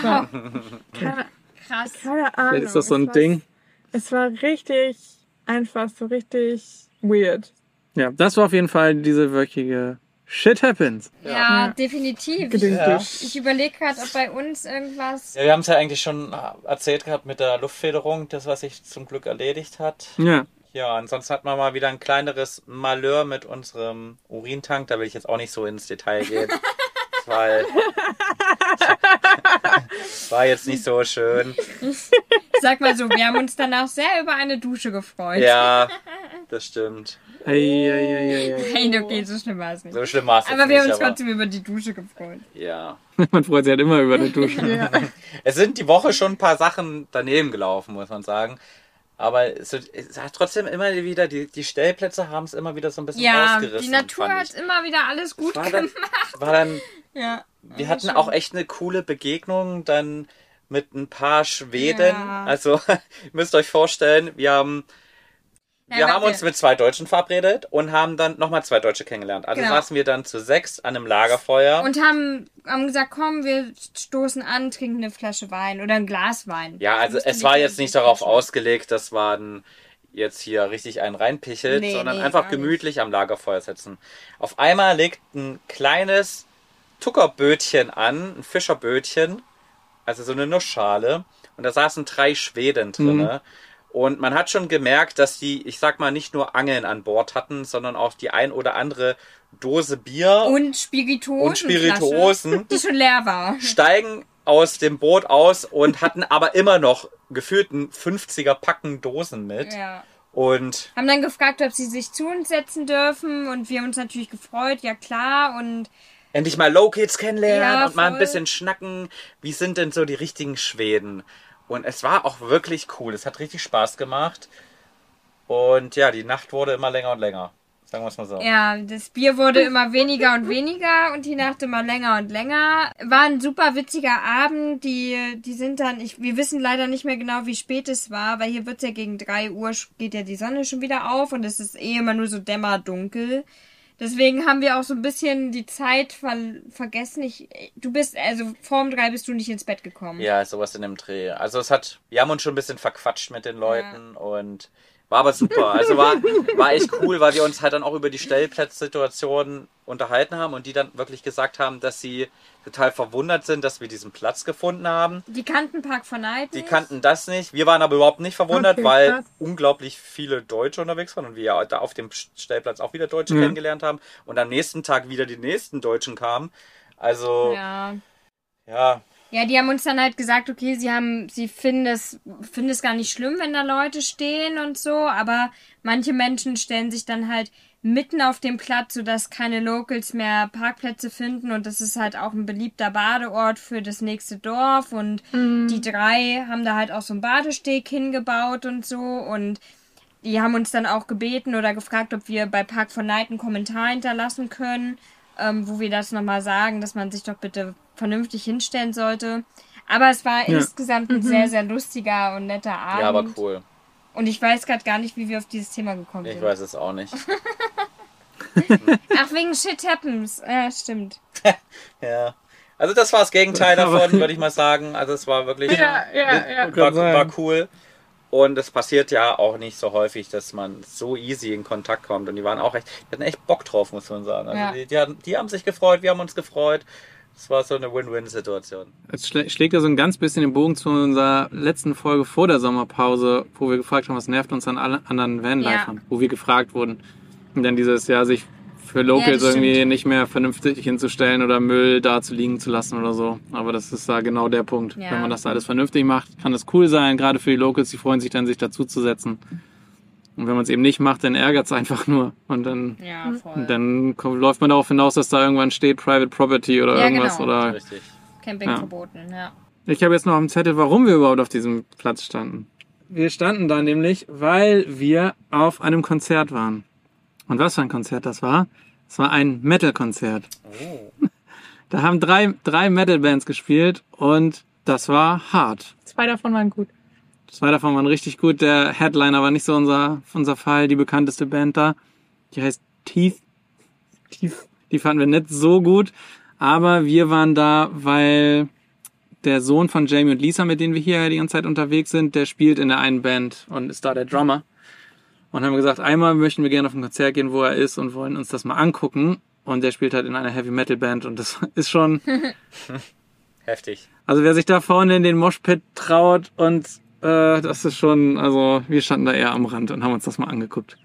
[SPEAKER 2] Keine,
[SPEAKER 4] Krass.
[SPEAKER 2] keine Ahnung.
[SPEAKER 1] Vielleicht ist das so ein
[SPEAKER 2] es war,
[SPEAKER 1] Ding.
[SPEAKER 2] Es war richtig, einfach so richtig weird.
[SPEAKER 1] Ja, das war auf jeden Fall diese wöchige Shit Happens.
[SPEAKER 4] Ja,
[SPEAKER 2] Ja.
[SPEAKER 4] definitiv.
[SPEAKER 3] Ja.
[SPEAKER 4] Ich überlege gerade, ob bei uns irgendwas.
[SPEAKER 3] Ja, wir haben es ja eigentlich schon erzählt gehabt mit der Luftfederung, das was sich zum Glück erledigt hat.
[SPEAKER 1] Ja.
[SPEAKER 3] Ja, ansonsten hatten wir mal wieder ein kleineres Malheur mit unserem Urintank. Da will ich jetzt auch nicht so ins Detail gehen. Weil. War jetzt nicht so schön.
[SPEAKER 4] Sag mal so, wir haben uns danach sehr über eine Dusche gefreut.
[SPEAKER 3] Ja, das stimmt.
[SPEAKER 4] Hey, okay, so schlimm war es nicht.
[SPEAKER 3] So schlimm war es jetzt
[SPEAKER 4] Aber wir haben
[SPEAKER 3] nicht.
[SPEAKER 4] uns
[SPEAKER 3] aber,
[SPEAKER 4] trotzdem über die Dusche gefreut.
[SPEAKER 3] ja.
[SPEAKER 1] Man freut sich halt immer über eine Dusche.
[SPEAKER 2] Ja.
[SPEAKER 3] Es sind die Woche schon ein paar Sachen daneben gelaufen, muss man sagen. Aber es, es hat trotzdem immer wieder, die, die Stellplätze haben es immer wieder so ein bisschen
[SPEAKER 4] Ja,
[SPEAKER 3] ausgerissen.
[SPEAKER 4] die Natur hat immer wieder alles gut
[SPEAKER 3] war dann,
[SPEAKER 4] gemacht.
[SPEAKER 3] war dann
[SPEAKER 4] Ja.
[SPEAKER 3] Wir hatten auch echt eine coole Begegnung dann mit ein paar Schweden.
[SPEAKER 4] Ja.
[SPEAKER 3] Also, ihr müsst euch vorstellen, wir haben, wir
[SPEAKER 4] aber
[SPEAKER 3] haben uns mit zwei Deutschen verabredet und haben dann nochmal zwei Deutsche kennengelernt. Also
[SPEAKER 4] Genau.
[SPEAKER 3] saßen wir dann zu sechs an einem Lagerfeuer.
[SPEAKER 4] Und haben, haben gesagt, komm, wir stoßen an, trinken eine Flasche Wein oder ein Glas Wein.
[SPEAKER 3] ja, also es war jetzt nicht darauf ausgelegt, dass man jetzt hier richtig einen reinpichelt,
[SPEAKER 4] Nee,
[SPEAKER 3] sondern
[SPEAKER 4] nee,
[SPEAKER 3] einfach
[SPEAKER 4] gar nicht.
[SPEAKER 3] gemütlich am Lagerfeuer sitzen. Auf einmal legt ein kleines Zuckerbötchen an, ein Fischerbötchen, also so eine Nussschale. Und da saßen drei Schweden drinne. Und man hat schon gemerkt, dass die, ich sag mal, nicht nur Angeln an Bord hatten, sondern auch die ein oder andere Dose Bier
[SPEAKER 4] Und Spirituosen.
[SPEAKER 3] und Spirituosen
[SPEAKER 4] Die schon leer war.
[SPEAKER 3] steigen aus dem Boot aus und hatten aber immer noch gefühlt ein 50er Packen Dosen mit.
[SPEAKER 4] Ja.
[SPEAKER 3] Und
[SPEAKER 4] Haben dann gefragt, ob sie sich zu uns setzen dürfen und wir haben uns natürlich gefreut, ja klar. Und
[SPEAKER 3] endlich mal Low Kids kennenlernen
[SPEAKER 4] Ja,
[SPEAKER 3] und mal ein bisschen schnacken. Wie sind denn so die richtigen Schweden? Und es war auch wirklich cool. Es hat richtig Spaß gemacht. Und ja, die Nacht wurde immer länger und länger. Sagen wir es mal so.
[SPEAKER 4] ja, das Bier wurde immer weniger und weniger und die Nacht immer länger und länger. War ein super witziger Abend. Die, die sind dann, ich, wir wissen leider nicht mehr genau, wie spät es war, weil hier wird's ja gegen drei Uhr, geht ja die Sonne schon wieder auf und es ist eh immer nur so dämmerdunkel. Deswegen haben wir auch so ein bisschen die Zeit ver vergessen. Ich, du bist, also vorm drei bist du nicht ins Bett gekommen.
[SPEAKER 3] Ja, sowas in dem Dreh. Also es hat, wir haben uns schon ein bisschen verquatscht mit den Leuten und war aber super. Also war, war echt cool, weil wir uns halt dann auch über die Stellplatzsituation unterhalten haben und die dann wirklich gesagt haben, dass sie total verwundert sind, dass wir diesen Platz gefunden haben.
[SPEAKER 4] Die kannten Park von Night.
[SPEAKER 3] Die kannten das nicht. Wir waren aber überhaupt nicht verwundert,
[SPEAKER 2] Okay,
[SPEAKER 3] weil
[SPEAKER 2] krass.
[SPEAKER 3] unglaublich viele Deutsche unterwegs waren und wir ja da auf dem Stellplatz auch wieder Deutsche
[SPEAKER 1] Mhm.
[SPEAKER 3] kennengelernt haben und am nächsten Tag wieder die nächsten Deutschen kamen. Also,
[SPEAKER 4] Ja.
[SPEAKER 3] ja,
[SPEAKER 4] Ja, die haben uns dann halt gesagt, okay, sie haben, sie finden es, finden es gar nicht schlimm, wenn da Leute stehen und so, aber manche Menschen stellen sich dann halt mitten auf dem Platz, sodass keine Locals mehr Parkplätze finden und das ist halt auch ein beliebter Badeort für das nächste Dorf und die drei haben da halt auch so einen Badesteg hingebaut und so und die haben uns dann auch gebeten oder gefragt, ob wir bei Park von Night einen Kommentar hinterlassen können, ähm, wo wir das nochmal sagen, dass man sich doch bitte vernünftig hinstellen sollte. Aber es war
[SPEAKER 1] Ja.
[SPEAKER 4] insgesamt ein sehr, sehr lustiger und netter Abend.
[SPEAKER 3] ja, aber cool.
[SPEAKER 4] Und ich weiß gerade gar nicht, wie wir auf dieses Thema gekommen
[SPEAKER 3] Ich
[SPEAKER 4] sind.
[SPEAKER 3] weiß es auch nicht.
[SPEAKER 4] Ach, wegen Shit Happens. Ja, stimmt.
[SPEAKER 3] Ja. Also das war das Gegenteil davon, würde ich mal sagen. Also es war wirklich
[SPEAKER 2] Ja, ja, ja.
[SPEAKER 3] war, war cool. Und es passiert ja auch nicht so häufig, dass man so easy in Kontakt kommt. Und die waren auch echt, die hatten echt Bock drauf, muss man sagen. Also
[SPEAKER 4] Ja.
[SPEAKER 3] die, die, hatten, die haben sich gefreut, wir haben uns gefreut. Es war so eine Win-Win-Situation.
[SPEAKER 1] Es schlä schlägt ja so ein ganz bisschen den Bogen zu unserer letzten Folge vor der Sommerpause, wo wir gefragt haben, was nervt uns an allen anderen Vanlifern, wo wir gefragt wurden. Dann dieses Jahr sich für Locals
[SPEAKER 4] das
[SPEAKER 1] irgendwie
[SPEAKER 4] stimmt.
[SPEAKER 1] nicht mehr vernünftig hinzustellen oder Müll da zu liegen zu lassen oder so. Aber das ist da genau der Punkt.
[SPEAKER 4] Ja.
[SPEAKER 1] Wenn man das alles vernünftig macht, kann das cool sein, gerade für die Locals, die freuen sich dann, sich dazu zu setzen. Und wenn man es eben nicht macht, dann ärgert es einfach nur. Und dann,
[SPEAKER 4] Ja, voll.
[SPEAKER 1] und dann kommt, läuft man darauf hinaus, dass da irgendwann steht Private Property oder
[SPEAKER 4] Ja,
[SPEAKER 1] irgendwas.
[SPEAKER 4] genau.
[SPEAKER 1] Oder
[SPEAKER 3] Richtig.
[SPEAKER 4] Camping
[SPEAKER 1] Ja.
[SPEAKER 4] verboten, ja.
[SPEAKER 1] ich habe jetzt noch dem Zettel, warum wir überhaupt auf diesem Platz standen. Wir standen da nämlich, weil wir auf einem Konzert waren. Und was für ein Konzert das war? Es war ein Metal-Konzert.
[SPEAKER 3] Oh.
[SPEAKER 1] Da haben drei, drei Metal-Bands gespielt und das war hart.
[SPEAKER 2] Zwei davon waren gut.
[SPEAKER 1] Zwei davon waren richtig gut. Der Headliner war nicht so unser, unser Fall. Die bekannteste Band da, die heißt Teeth. Teeth. Die fanden wir nicht so gut. Aber wir waren da, weil der Sohn von Jamie und Lisa, mit denen wir hier die ganze Zeit unterwegs sind, der spielt in der einen Band und ist da der Drummer. Und haben gesagt, einmal möchten wir gerne auf ein Konzert gehen, wo er ist und wollen uns das mal angucken. Und der spielt halt in einer Heavy Metal Band und das ist schon,
[SPEAKER 3] Heftig.
[SPEAKER 1] also wer sich da vorne in den Moshpit traut und äh, das ist schon, also wir standen da eher am Rand und haben uns das mal angeguckt.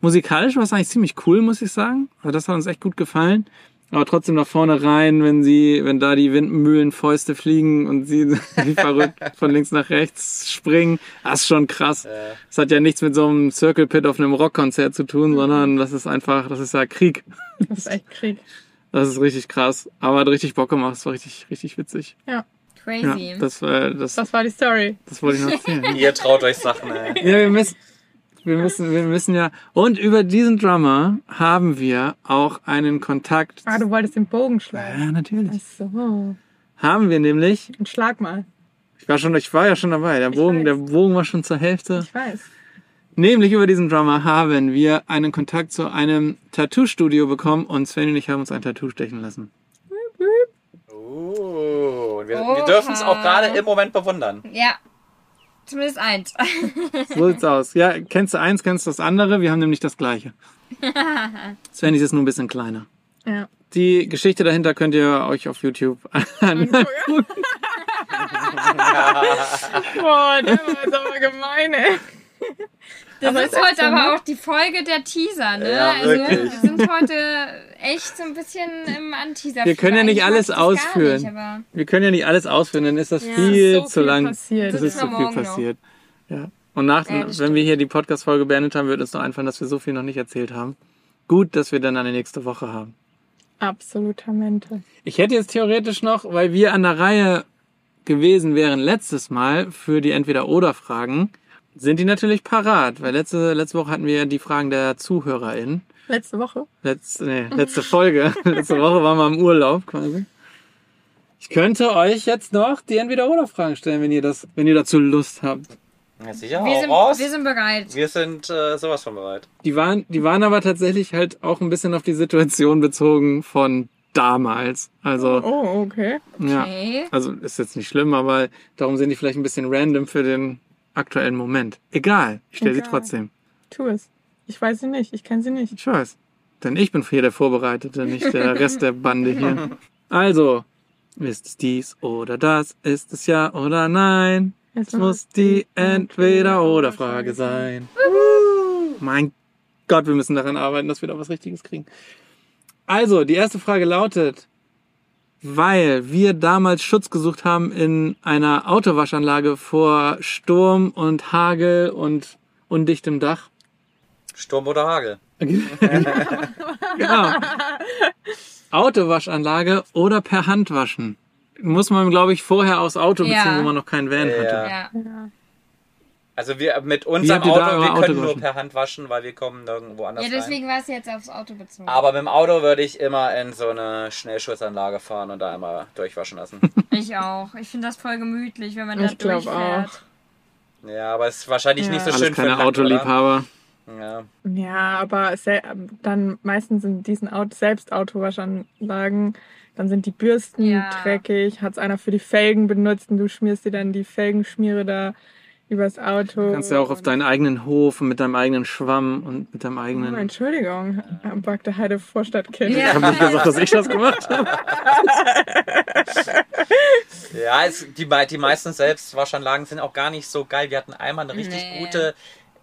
[SPEAKER 1] Musikalisch war es eigentlich ziemlich cool, muss ich sagen. Also das hat uns echt gut gefallen. Aber trotzdem nach vorne rein, wenn sie, wenn da die Windmühlenfäuste fliegen und sie wie verrückt von links nach rechts springen, das ist schon krass.
[SPEAKER 3] Äh,
[SPEAKER 1] Das hat ja nichts mit so einem Circle Pit auf einem Rockkonzert zu tun, sondern das ist einfach, das ist ja Krieg.
[SPEAKER 2] Das ist echt Krieg.
[SPEAKER 1] Das ist richtig krass. Aber hat richtig Bock gemacht. Es war richtig, richtig witzig. Ja,
[SPEAKER 4] Crazy.
[SPEAKER 1] das, äh, das,
[SPEAKER 2] Das war die Story.
[SPEAKER 1] das wollte ich noch erzählen.
[SPEAKER 3] ihr traut euch Sachen, ey.
[SPEAKER 1] Ja, wir müssen, wir müssen, wir müssen ja. Und über diesen Drummer haben wir auch einen Kontakt.
[SPEAKER 2] Ah, du wolltest den Bogen schlagen.
[SPEAKER 1] Ja, natürlich.
[SPEAKER 2] Ach so.
[SPEAKER 1] Haben wir nämlich.
[SPEAKER 2] Und schlag mal.
[SPEAKER 1] Ich war schon, ich war ja schon dabei. Der Bogen,
[SPEAKER 2] weiß.
[SPEAKER 1] der Bogen war schon zur Hälfte.
[SPEAKER 2] Ich weiß.
[SPEAKER 1] Nämlich über diesen Drummer haben wir einen Kontakt zu einem Tattoo-Studio bekommen und Sven und ich haben uns ein Tattoo stechen lassen.
[SPEAKER 3] Uh, und wir, wir dürfen es auch gerade im Moment bewundern.
[SPEAKER 4] Ja. Zumindest eins.
[SPEAKER 1] So sieht's aus. Ja, kennst du eins, kennst du das andere? Wir haben nämlich das gleiche. Sven ist nur ein bisschen kleiner.
[SPEAKER 2] Ja.
[SPEAKER 1] Die Geschichte dahinter könnt ihr euch auf YouTube angucken.
[SPEAKER 2] Boah, war jetzt aber gemein, ey.
[SPEAKER 4] Das
[SPEAKER 2] Aber
[SPEAKER 4] ist
[SPEAKER 2] ist
[SPEAKER 4] heute
[SPEAKER 2] so,
[SPEAKER 4] aber
[SPEAKER 2] ne?
[SPEAKER 4] auch die Folge der Teaser, ne?
[SPEAKER 3] Ja,
[SPEAKER 4] also wir sind heute echt so ein bisschen im Anteaser.
[SPEAKER 1] Wir können ja nicht alles ausführen.
[SPEAKER 4] Nicht,
[SPEAKER 1] Wir können ja nicht alles ausführen, dann ist das
[SPEAKER 4] Ja.
[SPEAKER 1] viel
[SPEAKER 2] So
[SPEAKER 1] zu
[SPEAKER 2] viel
[SPEAKER 1] lang.
[SPEAKER 2] passiert.
[SPEAKER 1] Das
[SPEAKER 4] Das
[SPEAKER 1] ist so viel
[SPEAKER 4] noch.
[SPEAKER 1] passiert. Ja. Und nach,
[SPEAKER 4] Ja,
[SPEAKER 1] wenn wir hier die Podcast-Folge beendet haben, wird uns noch einfallen, dass wir so viel noch nicht erzählt haben. Gut, dass wir dann eine nächste Woche haben.
[SPEAKER 2] Absoluter Mente.
[SPEAKER 1] Ich hätte jetzt theoretisch noch, weil wir an der Reihe gewesen wären letztes Mal für die Entweder-Oder-Fragen, sind die natürlich parat, weil letzte, letzte Woche hatten wir ja die Fragen der ZuhörerInnen.
[SPEAKER 2] Letzte Woche.
[SPEAKER 1] Letzte, nee, letzte Folge. letzte Woche waren wir im Urlaub quasi. Ich könnte euch jetzt noch die Entweder-Oder-Fragen stellen, wenn ihr das, wenn ihr dazu Lust habt.
[SPEAKER 3] Ja, sicher,
[SPEAKER 4] wir sind,
[SPEAKER 3] raus.
[SPEAKER 4] wir sind bereit.
[SPEAKER 3] Wir sind äh, sowas von bereit.
[SPEAKER 1] Die waren, die waren aber tatsächlich halt auch ein bisschen auf die Situation bezogen von damals. Also,
[SPEAKER 2] Oh, okay.
[SPEAKER 1] ja.
[SPEAKER 4] Okay.
[SPEAKER 1] Also ist jetzt nicht schlimm, aber darum sind die vielleicht ein bisschen random für den aktuellen Moment. Egal, ich stelle sie trotzdem.
[SPEAKER 2] Tu es. Ich weiß sie nicht. Ich kenne sie nicht.
[SPEAKER 1] Ich weiß. Denn ich bin hier der Vorbereitete, nicht der Rest der Bande hier. Also, ist es dies oder das? Ist es ja oder nein? Es muss die Entweder-oder-Frage sein. Mein Gott, wir müssen daran arbeiten, dass wir da was Richtiges kriegen. Also, die erste Frage lautet, weil wir damals Schutz gesucht haben in einer Autowaschanlage vor Sturm und Hagel und undichtem Dach.
[SPEAKER 3] Sturm oder Hagel.
[SPEAKER 1] Genau. Autowaschanlage oder per Hand waschen. Muss man, glaube ich, vorher aufs Auto beziehen,
[SPEAKER 4] Ja.
[SPEAKER 1] wo man noch keinen Van
[SPEAKER 3] Ja.
[SPEAKER 1] hatte.
[SPEAKER 4] Ja.
[SPEAKER 2] Ja.
[SPEAKER 3] Also wir mit unserem Auto, wir
[SPEAKER 1] Auto
[SPEAKER 3] können nur
[SPEAKER 1] gewaschen?
[SPEAKER 3] per Hand waschen, weil wir kommen nirgendwo anders
[SPEAKER 4] ja,
[SPEAKER 3] rein.
[SPEAKER 4] deswegen war es jetzt aufs Auto bezogen.
[SPEAKER 3] Aber mit dem Auto würde ich immer in so eine Schnellschutzanlage fahren und da einmal durchwaschen lassen.
[SPEAKER 4] ich auch. Ich finde das voll gemütlich, wenn man da
[SPEAKER 2] Ich
[SPEAKER 4] durchfährt.
[SPEAKER 3] ja, aber es ist wahrscheinlich
[SPEAKER 2] Ja.
[SPEAKER 3] nicht so
[SPEAKER 1] Alles
[SPEAKER 3] schön für
[SPEAKER 1] keine
[SPEAKER 3] ein Land, oder? Ja.
[SPEAKER 2] Ja, aber sel- dann meistens in diesen Auto selbst Autowaschanlagen, dann sind die Bürsten
[SPEAKER 4] Ja.
[SPEAKER 2] dreckig, hat's einer für die Felgen benutzt und du schmierst dir dann die Felgenschmiere da übers Auto.
[SPEAKER 1] Du kannst ja auch auf deinen eigenen Hof und mit deinem eigenen Schwamm und mit deinem
[SPEAKER 2] Oh,
[SPEAKER 1] eigenen.
[SPEAKER 2] Entschuldigung, Bagde Heide Vorstadtkind.
[SPEAKER 4] Ja.
[SPEAKER 1] Ich habe nicht gesagt, dass ich das gemacht habe.
[SPEAKER 3] Ja, es, die, die meisten Selbstwaschanlagen sind auch gar nicht so geil. Wir hatten einmal eine richtig
[SPEAKER 4] Nee.
[SPEAKER 3] gute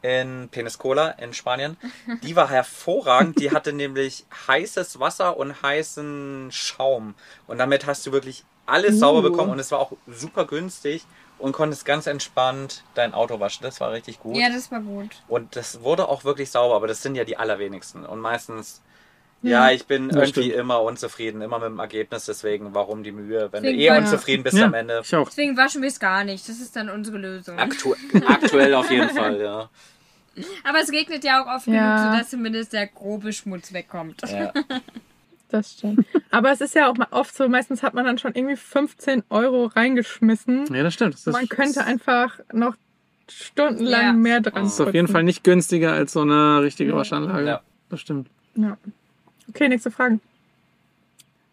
[SPEAKER 3] in Peniscola in Spanien. Die war hervorragend. Die hatte nämlich heißes Wasser und heißen Schaum. Und damit hast du wirklich alles sauber
[SPEAKER 2] Uh.
[SPEAKER 3] bekommen. Und es war auch super günstig und konntest ganz entspannt dein Auto waschen. Das war richtig gut.
[SPEAKER 4] Ja, das war gut.
[SPEAKER 3] Und das wurde auch wirklich sauber, aber das sind ja die allerwenigsten. Und meistens, ja, ich bin
[SPEAKER 1] Das
[SPEAKER 3] irgendwie
[SPEAKER 1] stimmt.
[SPEAKER 3] immer unzufrieden, immer mit dem Ergebnis. Deswegen, warum die Mühe, wenn
[SPEAKER 4] Deswegen
[SPEAKER 3] du eh
[SPEAKER 4] war-
[SPEAKER 3] unzufrieden bist
[SPEAKER 1] Ja,
[SPEAKER 3] am Ende?
[SPEAKER 1] ich auch.
[SPEAKER 4] Deswegen waschen wir es gar nicht. Das ist dann unsere Lösung.
[SPEAKER 3] Aktu aktuell auf jeden Fall, ja.
[SPEAKER 4] Aber es regnet ja auch oft
[SPEAKER 2] Ja.
[SPEAKER 4] genug, sodass zumindest der grobe Schmutz wegkommt.
[SPEAKER 3] ja.
[SPEAKER 2] Das stimmt. Aber es ist ja auch mal oft so, meistens hat man dann schon irgendwie 15 Euro reingeschmissen.
[SPEAKER 1] Ja, das stimmt. Das ist,
[SPEAKER 2] man könnte einfach noch stundenlang
[SPEAKER 4] Ja.
[SPEAKER 2] mehr dran
[SPEAKER 1] das ist auf jeden. Fall nicht günstiger als so eine richtige Waschanlage.
[SPEAKER 3] Ja.
[SPEAKER 1] Das stimmt.
[SPEAKER 2] Ja. Okay, nächste Frage.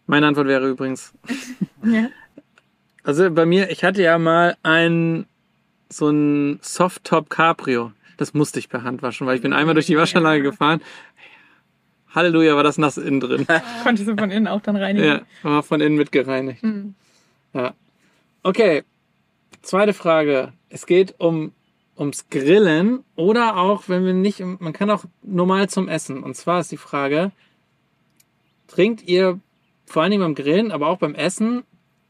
[SPEAKER 1] Meine Antwort wäre übrigens,
[SPEAKER 2] Ja.
[SPEAKER 1] also bei mir, ich hatte ja mal ein so ein Soft-Top Cabrio. Das musste ich per Hand waschen, weil ich bin einmal durch die Waschanlage gefahren. Halleluja, war das nass innen drin.
[SPEAKER 2] Konntest du von innen auch dann reinigen.
[SPEAKER 1] Ja, war von innen mit gereinigt.
[SPEAKER 2] Hm.
[SPEAKER 1] Ja. Okay. Zweite Frage. Es geht um ums Grillen oder auch, wenn wir nicht, man kann auch normal zum Essen. Und zwar ist die Frage, trinkt ihr vor allen Dingen beim Grillen, aber auch beim Essen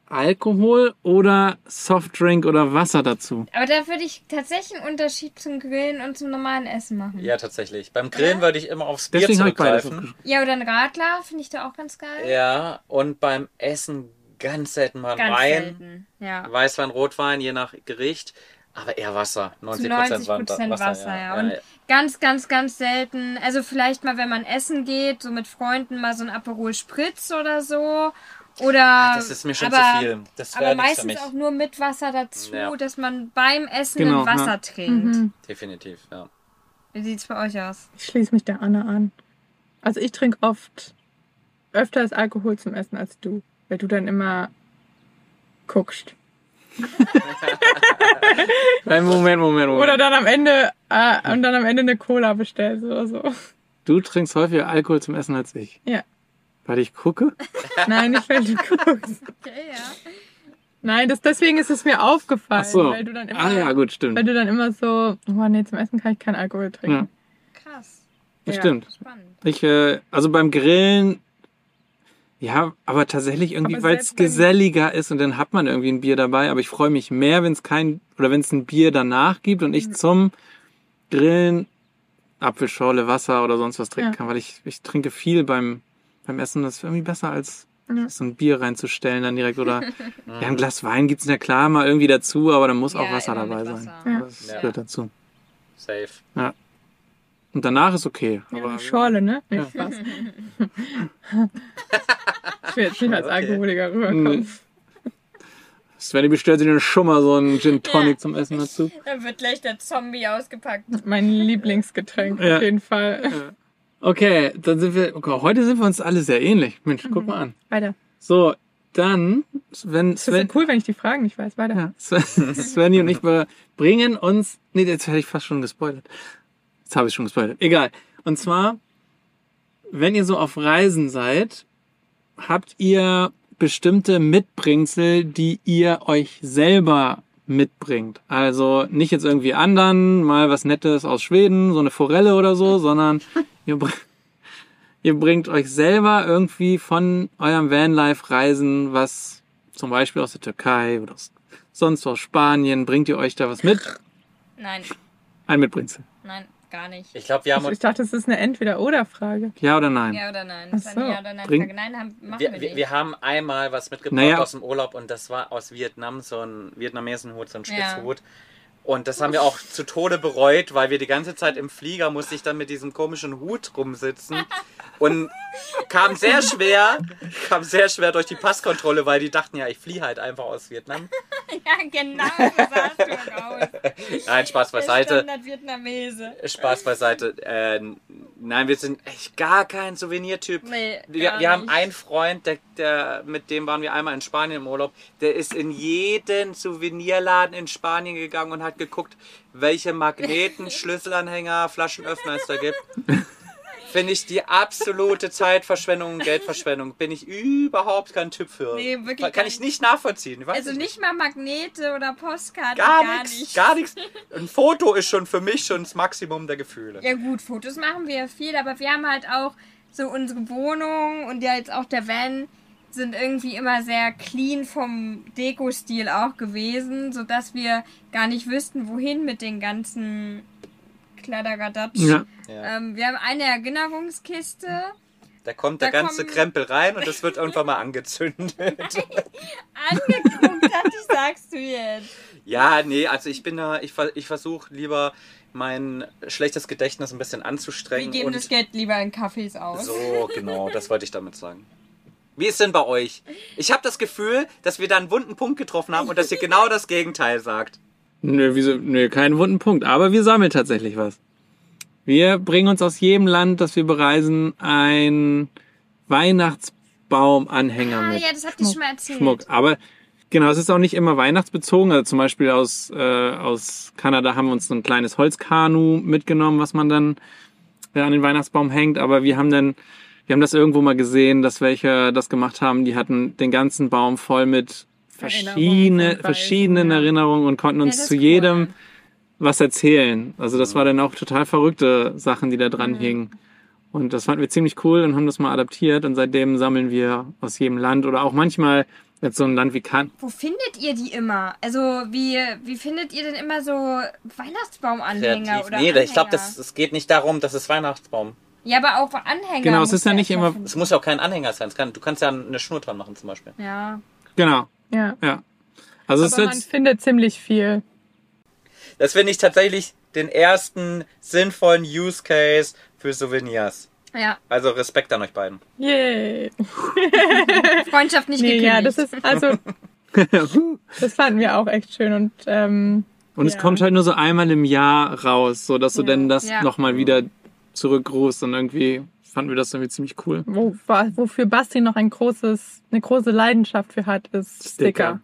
[SPEAKER 1] Alkohol oder Softdrink oder Wasser dazu?
[SPEAKER 4] Aber da würde ich tatsächlich einen Unterschied zum Grillen und zum normalen Essen machen.
[SPEAKER 3] ja, tatsächlich. Beim Grillen würde ich immer aufs Bier
[SPEAKER 1] Deswegen
[SPEAKER 3] zurückgreifen.
[SPEAKER 4] Ja, oder ein Radler finde ich da auch ganz geil.
[SPEAKER 3] Ja, und beim Essen ganz selten mal
[SPEAKER 4] Ganz
[SPEAKER 3] Wein.
[SPEAKER 4] selten. Ja.
[SPEAKER 3] Weißwein, Rotwein, je nach Gericht. Aber eher Wasser. 90%,
[SPEAKER 4] 90%
[SPEAKER 3] Wasser,
[SPEAKER 4] Wasser, ja.
[SPEAKER 3] ja.
[SPEAKER 4] Und ganz, ganz, ganz selten. Also vielleicht mal, wenn man essen geht, so mit Freunden mal so ein Aperol Spritz oder so. Oder
[SPEAKER 3] Das ist mir schon
[SPEAKER 4] aber,
[SPEAKER 3] zu viel. Das
[SPEAKER 4] aber meistens
[SPEAKER 3] mich.
[SPEAKER 4] auch nur mit Wasser dazu,
[SPEAKER 3] Ja.
[SPEAKER 4] dass man beim Essen
[SPEAKER 1] Genau,
[SPEAKER 4] ein Wasser
[SPEAKER 1] ja.
[SPEAKER 4] trinkt.
[SPEAKER 3] Definitiv, ja.
[SPEAKER 4] Wie sieht's bei euch aus?
[SPEAKER 2] Ich schließe mich der Anne an. Also ich trinke oft öfters Alkohol zum Essen als du, weil du dann immer guckst.
[SPEAKER 1] Nein, Moment, Moment, Moment.
[SPEAKER 2] Oder dann am Ende äh, und dann am Ende eine Cola bestellst oder so.
[SPEAKER 1] Du trinkst häufiger Alkohol zum Essen als ich.
[SPEAKER 2] Ja.
[SPEAKER 1] Weil ich gucke?
[SPEAKER 2] Nein, nicht weil du guckst.
[SPEAKER 4] Okay, ja.
[SPEAKER 2] Nein, das, deswegen ist es mir aufgefallen,
[SPEAKER 1] Ach so.
[SPEAKER 2] weil du dann immer,
[SPEAKER 1] Ah ja, gut, stimmt.
[SPEAKER 2] weil du dann immer so, oh nee, zum Essen kann ich keinen Alkohol trinken.
[SPEAKER 4] Krass.
[SPEAKER 1] Das
[SPEAKER 2] Ja.
[SPEAKER 1] stimmt.
[SPEAKER 4] Spannend.
[SPEAKER 1] Ich, äh, also beim Grillen, ja, aber tatsächlich irgendwie, weil es geselliger ist und dann hat man irgendwie ein Bier dabei. Aber ich freue mich mehr, wenn es kein, oder wenn es ein Bier danach gibt und
[SPEAKER 2] Mhm.
[SPEAKER 1] ich zum Grillen Apfelschorle, Wasser oder sonst was trinken
[SPEAKER 2] Ja.
[SPEAKER 1] kann, weil ich, ich trinke viel beim, beim Essen. Das ist irgendwie besser als
[SPEAKER 2] Ja.
[SPEAKER 1] so ein Bier reinzustellen dann direkt oder ja, ein Glas Wein gibt's ja klar mal irgendwie dazu, aber dann muss auch
[SPEAKER 4] Ja,
[SPEAKER 1] Wasser dabei sein.
[SPEAKER 4] Wasser.
[SPEAKER 2] Ja.
[SPEAKER 1] Das
[SPEAKER 3] Ja.
[SPEAKER 1] gehört dazu.
[SPEAKER 3] Safe.
[SPEAKER 1] Und danach ist okay.
[SPEAKER 2] Ja,
[SPEAKER 1] Aber
[SPEAKER 2] eine Schorle, ne?
[SPEAKER 1] Ja.
[SPEAKER 2] Spaß. ich will jetzt nicht als
[SPEAKER 3] Okay.
[SPEAKER 2] Alkoholiker rüberkommen.
[SPEAKER 1] Nee. Svenny bestellt sich dann schon mal so einen Gin Tonic
[SPEAKER 4] Ja.
[SPEAKER 1] zum Essen dazu.
[SPEAKER 4] Dann wird gleich der Zombie ausgepackt.
[SPEAKER 2] Mein Lieblingsgetränk
[SPEAKER 1] Ja.
[SPEAKER 2] auf jeden Fall.
[SPEAKER 1] Okay, dann sind wir. Okay, heute sind wir uns alle sehr ähnlich. Mensch, guck mal an.
[SPEAKER 2] Weiter.
[SPEAKER 1] So, dann, wenn
[SPEAKER 2] Das ist
[SPEAKER 1] Sven,
[SPEAKER 2] cool, wenn ich die Fragen nicht weiß. Weiter.
[SPEAKER 1] ja, Sven, Svenny und ich bringen uns. Nee, jetzt hätte ich fast schon gespoilert. Jetzt habe ich schon gespoilert. Egal. Und zwar, wenn ihr so auf Reisen seid, habt ihr bestimmte Mitbringsel, die ihr euch selber mitbringt. Also nicht jetzt irgendwie anderen, mal was Nettes aus Schweden, so eine Forelle oder so, sondern ihr, br ihr bringt euch selber irgendwie von eurem Vanlife-Reisen was, zum Beispiel aus der Türkei oder aus, sonst aus Spanien, bringt ihr euch da was mit?
[SPEAKER 4] Nein,
[SPEAKER 1] Ein Mitbringsel.
[SPEAKER 4] nein, gar nicht.
[SPEAKER 3] Ich glaube, wir haben
[SPEAKER 2] Also
[SPEAKER 3] uns
[SPEAKER 2] ich dachte, das ist eine Entweder-Oder-Frage.
[SPEAKER 1] Ja oder nein?
[SPEAKER 4] Ja oder nein? Das
[SPEAKER 2] so.
[SPEAKER 4] Ja oder Nein
[SPEAKER 1] Bring-
[SPEAKER 4] Frage. Nein, haben, machen
[SPEAKER 3] Wir,
[SPEAKER 4] wir nicht.
[SPEAKER 3] wir haben einmal was mitgebracht
[SPEAKER 1] Naja.
[SPEAKER 3] aus dem Urlaub und das war aus Vietnam, so ein Vietnamesenhut, so ein
[SPEAKER 4] Ja.
[SPEAKER 3] Und das haben wir auch zu Tode bereut, weil wir die ganze Zeit im Flieger musste ich dann mit diesem komischen Hut rumsitzen und kam sehr schwer, kam sehr schwer durch die Passkontrolle, weil die dachten ja, ich fliehe halt einfach aus Vietnam.
[SPEAKER 4] ja, genau, so du auch aus.
[SPEAKER 3] Nein, Spaß beiseite.
[SPEAKER 4] Standard-Vietnamese.
[SPEAKER 3] Spaß beiseite. Äh, nein, wir sind echt gar kein Souvenirtyp.
[SPEAKER 4] Nee,
[SPEAKER 3] Wir, wir haben einen Freund, der, der, mit dem waren wir einmal in Spanien im Urlaub. Der ist in jeden Souvenirladen in Spanien gegangen und hat geguckt, welche Magneten, Schlüsselanhänger, Flaschenöffner es da gibt. Finde ich die absolute Zeitverschwendung und Geldverschwendung. Bin ich überhaupt kein Typ für.
[SPEAKER 4] Nee, wirklich
[SPEAKER 3] Kann
[SPEAKER 4] gar
[SPEAKER 3] ich
[SPEAKER 4] nicht.
[SPEAKER 3] nachvollziehen. Weiß
[SPEAKER 4] Also nicht mal Magnete oder Postkarten.
[SPEAKER 3] Gar, nichts.
[SPEAKER 4] nicht.
[SPEAKER 3] Gar nichts. Ein Foto ist schon für mich schon das Maximum der Gefühle.
[SPEAKER 4] Ja gut, Fotos machen wir ja viel, aber wir haben halt auch so unsere Wohnung und ja jetzt auch der Van sind irgendwie immer sehr clean vom Dekostil auch gewesen, sodass wir gar nicht wüssten, wohin mit den ganzen Kladderadatsch.
[SPEAKER 1] Ja.
[SPEAKER 3] Ja.
[SPEAKER 4] Ähm, wir haben eine Erinnerungskiste.
[SPEAKER 3] Da kommt der
[SPEAKER 4] Da
[SPEAKER 3] ganze
[SPEAKER 4] kommen-
[SPEAKER 3] Krempel rein und es wird irgendwann mal angezündet.
[SPEAKER 4] Angeguckt hat, ich sagst du jetzt.
[SPEAKER 3] Ja, nee, also ich bin da, ich, ich versuche lieber mein schlechtes Gedächtnis ein bisschen
[SPEAKER 4] Wir
[SPEAKER 3] anzustrengen.
[SPEAKER 4] geben das Geld lieber in Kaffees aus.
[SPEAKER 3] so, genau, das wollte ich damit sagen. Wie ist denn bei euch? Ich habe das Gefühl, dass wir da einen wunden Punkt getroffen haben und dass ihr genau das Gegenteil sagt.
[SPEAKER 1] Nö, wieso, nö, keinen wunden Punkt. Aber wir sammeln tatsächlich was. Wir bringen uns aus jedem Land, das wir bereisen, ein Weihnachtsbaumanhänger
[SPEAKER 4] Ah
[SPEAKER 1] mit.
[SPEAKER 4] ja, das habt ihr schon mal erzählt.
[SPEAKER 1] Schmuck. Aber genau, es ist auch nicht immer weihnachtsbezogen. Also zum Beispiel aus, äh, aus Kanada haben wir uns so ein kleines Holzkanu mitgenommen, was man dann äh, an den Weihnachtsbaum hängt. Aber wir haben dann, wir haben das irgendwo mal gesehen, dass welche das gemacht haben. Die hatten den ganzen Baum voll mit verschiedene, verschiedenen
[SPEAKER 2] ja.
[SPEAKER 1] Erinnerungen und konnten
[SPEAKER 4] Ja,
[SPEAKER 1] uns
[SPEAKER 4] das
[SPEAKER 1] zu jedem
[SPEAKER 4] cool.
[SPEAKER 1] was erzählen. Also das war dann auch total verrückte Sachen, die da dran
[SPEAKER 4] Mhm.
[SPEAKER 1] hingen. Und das fanden wir ziemlich cool und haben das mal adaptiert und seitdem sammeln wir aus jedem Land oder auch manchmal jetzt so ein Land wie Kan
[SPEAKER 4] Wo findet ihr die immer? Also, wie, wie findet ihr denn immer so Weihnachtsbaumanhänger
[SPEAKER 3] Kreativ.
[SPEAKER 4] oder
[SPEAKER 3] Nee,
[SPEAKER 4] Anhänger?
[SPEAKER 3] ich glaube, es geht nicht darum, dass es Weihnachtsbaum.
[SPEAKER 4] Ja, aber auch Anhänger.
[SPEAKER 1] Genau, es
[SPEAKER 4] muss
[SPEAKER 1] ist ja nicht immer-
[SPEAKER 4] finden.
[SPEAKER 3] Es muss ja auch kein Anhänger sein. Es kann, du kannst ja eine Schnur dran machen zum Beispiel.
[SPEAKER 4] Ja.
[SPEAKER 1] Genau,
[SPEAKER 2] Ja.
[SPEAKER 1] ja. Also es
[SPEAKER 2] Aber
[SPEAKER 1] ist
[SPEAKER 2] man
[SPEAKER 1] jetzt,
[SPEAKER 2] findet ziemlich viel.
[SPEAKER 3] Das finde ich tatsächlich den ersten sinnvollen Use Case für Souvenirs.
[SPEAKER 4] Ja,
[SPEAKER 3] Also Respekt an euch beiden.
[SPEAKER 2] Yay.
[SPEAKER 4] Freundschaft nicht
[SPEAKER 2] Nee,
[SPEAKER 4] gekündigt.
[SPEAKER 2] ja, das ist, also, das fanden wir auch echt schön und, ähm,
[SPEAKER 1] Und es
[SPEAKER 2] Ja.
[SPEAKER 1] kommt halt nur so einmal im Jahr raus, so dass du
[SPEAKER 2] Ja.
[SPEAKER 1] denn das
[SPEAKER 4] Ja.
[SPEAKER 1] nochmal wieder zurückrufst und irgendwie fanden wir das irgendwie ziemlich cool.
[SPEAKER 2] wo, wofür Basti noch ein großes, eine große Leidenschaft für hat, ist Sticker.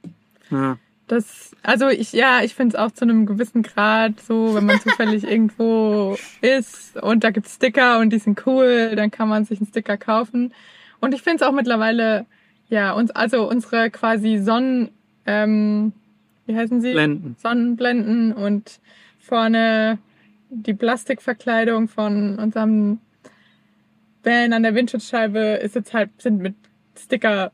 [SPEAKER 1] Ja.
[SPEAKER 2] Das, also ich, ja, ich finde es auch zu einem gewissen Grad so, wenn man zufällig irgendwo ist und da gibt's Sticker und die sind cool, dann kann man sich einen Sticker kaufen. Und ich finde es auch mittlerweile, ja, uns, also unsere quasi Sonnen, ähm, wie heißen sie?
[SPEAKER 1] Blenden.
[SPEAKER 2] Sonnenblenden und vorne die Plastikverkleidung von unserem Van an der Windschutzscheibe ist jetzt halt, sind mit Sticker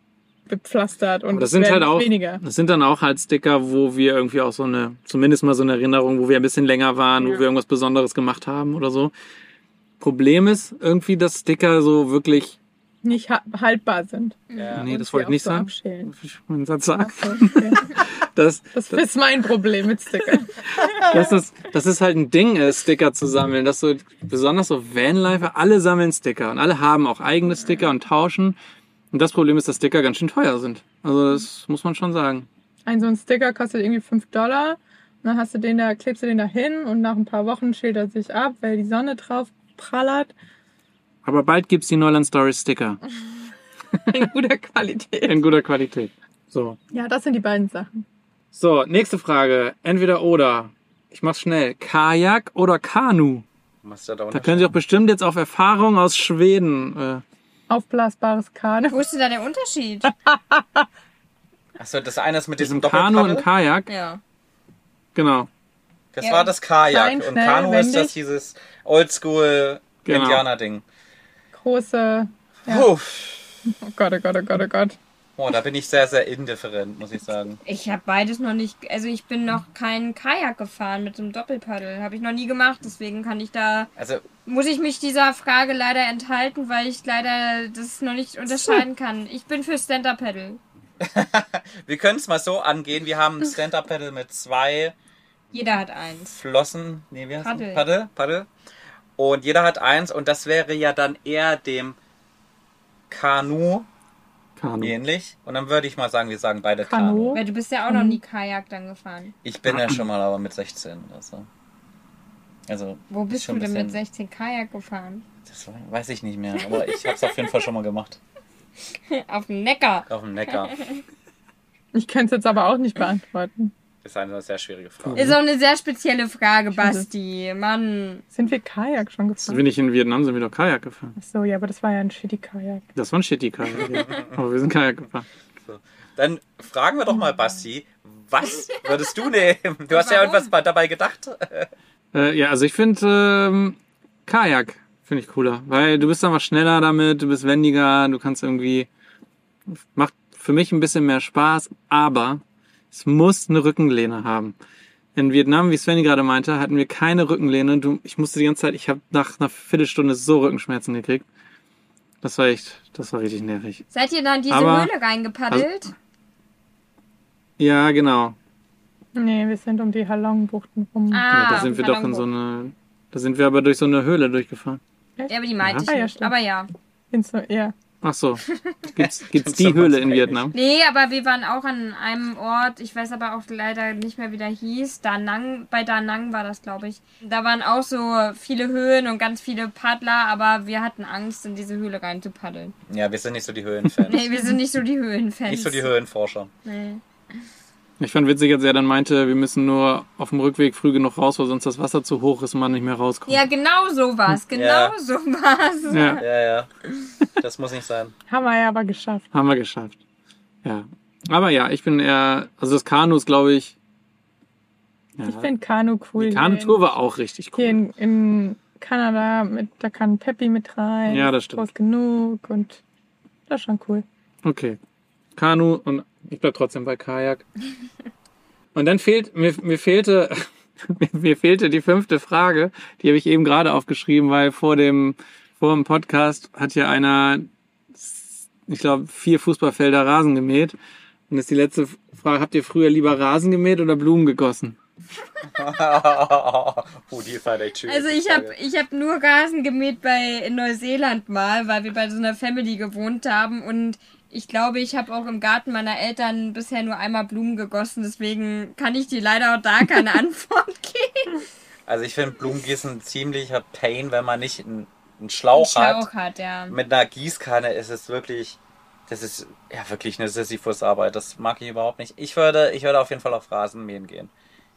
[SPEAKER 2] bepflastert und
[SPEAKER 1] Aber das sind halt auch,
[SPEAKER 2] weniger.
[SPEAKER 1] das sind dann auch halt Sticker, wo wir irgendwie auch so eine, zumindest mal so eine Erinnerung, wo wir ein bisschen länger waren, wo
[SPEAKER 2] Ja.
[SPEAKER 1] wir irgendwas Besonderes gemacht haben oder so. Problem ist irgendwie, dass Sticker so wirklich,
[SPEAKER 2] nicht ha haltbar sind.
[SPEAKER 3] Ja.
[SPEAKER 1] nee, das wollte ich nicht
[SPEAKER 2] so
[SPEAKER 1] sagen.
[SPEAKER 2] abschälen.
[SPEAKER 1] Ich meinen Satz sagen.
[SPEAKER 2] Okay.
[SPEAKER 1] Das,
[SPEAKER 2] Das ist mein Problem mit Stickern.
[SPEAKER 1] dass es, dass es halt ein Ding ist, Sticker zu sammeln. Dass so, besonders so Vanlifer, alle sammeln Sticker und alle haben auch eigene Sticker und tauschen. Und das Problem ist, dass Sticker ganz schön teuer sind. Also das muss man schon sagen.
[SPEAKER 2] Ein so ein Sticker kostet irgendwie 5 Dollar. Und dann hast du den da, klebst du den da hin und nach ein paar Wochen schildert sich ab, weil die Sonne drauf prallert.
[SPEAKER 1] Aber bald gibt's die Neuland Story Sticker
[SPEAKER 2] In guter Qualität.
[SPEAKER 1] in guter Qualität. So.
[SPEAKER 2] Ja, das sind die beiden Sachen.
[SPEAKER 1] So, nächste Frage. Entweder oder. Ich mach's schnell. Kajak oder Kanu?
[SPEAKER 3] Da, da
[SPEAKER 1] Da können Sie auch bestimmt jetzt auf Erfahrung aus Schweden. Äh,
[SPEAKER 2] Aufblasbares Kanu.
[SPEAKER 4] Wo ist denn da der Unterschied?
[SPEAKER 3] Achso, das eine ist mit diesem
[SPEAKER 1] diesem Kanu und. Kajak.
[SPEAKER 4] Ja.
[SPEAKER 1] Genau.
[SPEAKER 3] Das
[SPEAKER 4] Ja.
[SPEAKER 3] war das Kajak.
[SPEAKER 2] Klein,
[SPEAKER 3] und Kanu ist das
[SPEAKER 2] wendig.
[SPEAKER 3] dieses Oldschool
[SPEAKER 1] Genau.
[SPEAKER 3] Indianer-Ding.
[SPEAKER 2] Große. Ja. Oh Gott, oh Gott, oh Gott, oh Gott.
[SPEAKER 3] Oh, da bin ich sehr, sehr indifferent, muss ich sagen.
[SPEAKER 4] Ich habe beides noch nicht, also ich bin noch kein Kajak gefahren mit einem Doppelpaddel. Habe ich noch nie gemacht, deswegen kann ich da,
[SPEAKER 3] Also,
[SPEAKER 4] muss ich mich dieser Frage leider enthalten, weil ich leider das noch nicht unterscheiden kann. Ich bin für Stand-Up-Paddle.
[SPEAKER 3] wir können es mal so angehen. Wir haben Stand-Up-Paddle mit zwei
[SPEAKER 4] Jeder hat eins.
[SPEAKER 3] Flossen. Nee, wie heißt
[SPEAKER 4] Paddel.
[SPEAKER 3] Paddel. Paddel. Und jeder hat eins und das wäre ja dann eher dem Kanu
[SPEAKER 1] Kanu.
[SPEAKER 3] ähnlich. Und dann würde ich mal sagen, wir sagen beide
[SPEAKER 2] Kanu.
[SPEAKER 3] Kanu.
[SPEAKER 4] Weil du bist ja auch noch nie Kajak dann gefahren.
[SPEAKER 3] Ich bin ja schon mal aber mit 16 oder so. Also,
[SPEAKER 4] Wo bist
[SPEAKER 3] schon
[SPEAKER 4] du denn mit
[SPEAKER 3] bisschen-
[SPEAKER 4] 16 Kajak gefahren?
[SPEAKER 3] das weiß ich nicht mehr, aber ich habe es auf jeden Fall schon mal gemacht.
[SPEAKER 4] Auf dem Neckar.
[SPEAKER 3] Auf dem Neckar.
[SPEAKER 2] Ich könnte es jetzt aber auch nicht beantworten.
[SPEAKER 3] Das ist eine sehr schwierige Frage.
[SPEAKER 4] Ist auch eine sehr spezielle Frage, Basti. Mann.
[SPEAKER 2] Sind wir Kajak schon
[SPEAKER 1] Sind
[SPEAKER 2] gefahren?
[SPEAKER 1] wir nicht in Vietnam, sind wir doch Kajak gefahren.
[SPEAKER 2] Ach so, ja, aber das war ja ein shitty Kajak.
[SPEAKER 1] Das war ein shitty Kajak. ja. Aber wir sind Kajak gefahren.
[SPEAKER 3] Dann fragen wir doch mal, Basti, was würdest du nehmen? Du hast ja irgendwas dabei gedacht.
[SPEAKER 1] Äh, ja, also ich finde ähm, Kajak finde ich cooler, weil du bist einfach schneller damit, du bist wendiger, du kannst irgendwie macht für mich ein bisschen mehr Spaß, aber es muss eine Rückenlehne haben. In Vietnam, wie Svenny gerade meinte, hatten wir keine Rückenlehne. Du, ich musste die ganze Zeit, ich habe nach einer Viertelstunde so Rückenschmerzen gekriegt. Das war echt, das war richtig nervig.
[SPEAKER 4] Seid ihr da in diese
[SPEAKER 1] Aber-
[SPEAKER 4] Höhle reingepaddelt?
[SPEAKER 1] Ja, genau.
[SPEAKER 2] Nee, wir sind um die Halongbuchten rum.
[SPEAKER 4] ah,
[SPEAKER 1] ja, da sind wir doch in so eine, da sind wir aber durch so eine Höhle durchgefahren.
[SPEAKER 4] Ja, aber die meinte
[SPEAKER 1] Ja.
[SPEAKER 4] ich
[SPEAKER 2] Ah, ja,
[SPEAKER 4] nicht. aber ja.
[SPEAKER 2] In so, ja.
[SPEAKER 1] Ach so. Gibt's, gibt's die Höhle in Vietnam?
[SPEAKER 4] Nee, aber wir waren auch an einem Ort, ich weiß aber auch leider nicht mehr, wie der hieß. Da Nang, bei Da Nang war das, glaube ich. Da waren auch so viele Höhen und ganz viele Paddler, aber wir hatten Angst, in diese Höhle rein zu paddeln.
[SPEAKER 3] Ja, wir sind nicht so die Höhenfans.
[SPEAKER 4] Nee, wir sind nicht so die Höhenfans.
[SPEAKER 3] Nicht so die Höhenforscher.
[SPEAKER 4] Nee.
[SPEAKER 1] Ich fand witzig, als er dann meinte, wir müssen nur auf dem Rückweg früh genug raus, weil sonst das Wasser zu hoch ist und man nicht mehr rauskommt.
[SPEAKER 4] Ja, genau so war's. Genau
[SPEAKER 3] Ja.
[SPEAKER 4] so war's.
[SPEAKER 1] Ja,
[SPEAKER 3] Ja, ja. Das muss nicht sein.
[SPEAKER 2] Haben wir ja aber geschafft.
[SPEAKER 1] haben wir geschafft. Ja. Aber ja, ich bin eher, also das Kanu ist, glaube ich, ja,
[SPEAKER 2] Ich finde Kanu cool.
[SPEAKER 1] die Kanutour war auch richtig
[SPEAKER 2] Hier
[SPEAKER 1] cool.
[SPEAKER 2] in, in Kanada, mit, da kann Peppi mit rein.
[SPEAKER 1] Ja, das stimmt.
[SPEAKER 2] Groß genug und das ist schon cool.
[SPEAKER 1] Okay. Kanu und ich bleib trotzdem bei Kajak. Und dann fehlt, mir, mir fehlte, mir, fehlte die fünfte Frage, die habe ich eben gerade aufgeschrieben, weil vor dem, vor dem Podcast hat ja einer, ich glaube, vier Fußballfelder Rasen gemäht. Und das ist die letzte Frage, habt ihr früher lieber Rasen gemäht oder Blumen gegossen?
[SPEAKER 3] oh, die ist halt echt schön.
[SPEAKER 4] Also ich habe ich hab nur Rasen gemäht bei in Neuseeland mal, weil wir bei so einer Family gewohnt haben und ich glaube, ich habe auch im Garten meiner Eltern bisher nur einmal Blumen gegossen, deswegen kann ich dir leider auch da keine Antwort geben.
[SPEAKER 3] Also ich finde Blumengießen ziemlicher Pain, wenn man nicht einen, einen Schlauch,
[SPEAKER 4] Schlauch
[SPEAKER 3] hat.
[SPEAKER 4] hat, ja.
[SPEAKER 3] Mit einer Gießkanne ist es wirklich, das ist ja wirklich eine Sisyphus-Arbeit. Das mag ich überhaupt nicht. Ich würde, ich würde auf jeden Fall auf Rasenmähen gehen.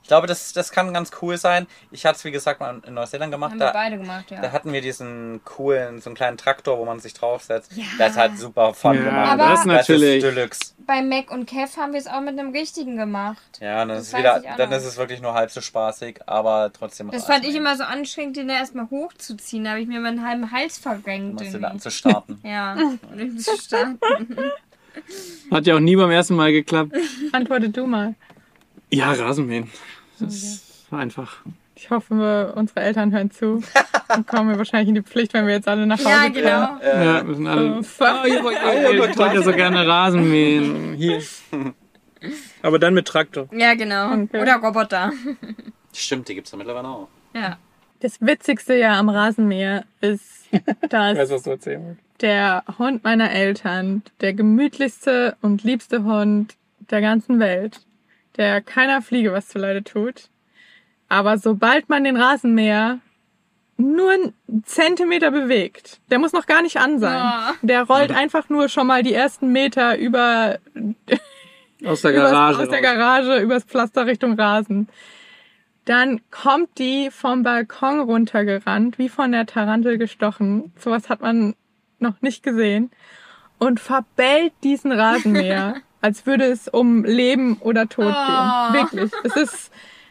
[SPEAKER 3] Ich glaube, das, das kann ganz cool sein. Ich hatte es, wie gesagt, mal in Neuseeland gemacht.
[SPEAKER 4] Haben wir
[SPEAKER 3] Da,
[SPEAKER 4] beide gemacht, ja.
[SPEAKER 3] da hatten wir diesen coolen, so einen kleinen Traktor, wo man sich draufsetzt. Das ist halt super fun
[SPEAKER 1] Ja,
[SPEAKER 3] gemacht.
[SPEAKER 4] Aber-
[SPEAKER 1] das natürlich.
[SPEAKER 3] Das ist Deluxe.
[SPEAKER 4] Bei Mac und Kev haben wir es auch mit einem richtigen gemacht.
[SPEAKER 3] Ja, dann,
[SPEAKER 4] Das
[SPEAKER 3] ist wieder, dann ist es wirklich nur halb so spaßig, aber trotzdem.
[SPEAKER 4] Das fand ich immer so anstrengend, den da erstmal hochzuziehen. Da habe ich mir meinen halben Hals verrenkt.
[SPEAKER 3] Musst zu starten.
[SPEAKER 4] Ja, und ich muss starten.
[SPEAKER 1] Hat ja auch nie beim ersten Mal geklappt.
[SPEAKER 2] Antworte du mal.
[SPEAKER 1] Ja, Rasenmähen. Das ist einfach.
[SPEAKER 2] Ich hoffe, unsere Eltern hören zu. Dann kommen wir wahrscheinlich in die Pflicht, wenn wir jetzt alle nach Hause
[SPEAKER 4] Ja,
[SPEAKER 2] gehen.
[SPEAKER 4] genau.
[SPEAKER 1] Ja, wir sind alle.
[SPEAKER 2] Oh, fuck.
[SPEAKER 1] Oh, ihr wollt, ihr wollt ja so gerne Rasen mähen. Hier. Aber dann mit Traktor.
[SPEAKER 4] Ja, genau.
[SPEAKER 2] Okay.
[SPEAKER 4] Oder Roboter.
[SPEAKER 3] Stimmt, die gibt's ja mittlerweile auch.
[SPEAKER 4] Ja.
[SPEAKER 2] Das Witzigste ja am Rasenmäher ist, dass
[SPEAKER 1] Weißt du, was du erzählen willst?
[SPEAKER 2] der Hund meiner Eltern der gemütlichste und liebste Hund der ganzen Welt, der keiner Fliege was zuleide tut. Aber sobald man den Rasenmäher nur einen Zentimeter bewegt, der muss noch gar nicht an sein.
[SPEAKER 4] Ja.
[SPEAKER 2] Der rollt einfach nur schon mal die ersten Meter über
[SPEAKER 1] Aus der
[SPEAKER 2] übers,
[SPEAKER 1] Garage.
[SPEAKER 2] aus der. Garage übers Pflaster Richtung Rasen. Dann kommt die vom Balkon runtergerannt, wie von der Tarantel gestochen. Sowas hat man noch nicht gesehen. Und verbellt diesen Rasenmäher, als würde es um Leben oder Tod
[SPEAKER 4] Oh.
[SPEAKER 2] gehen. Wirklich. Es ist,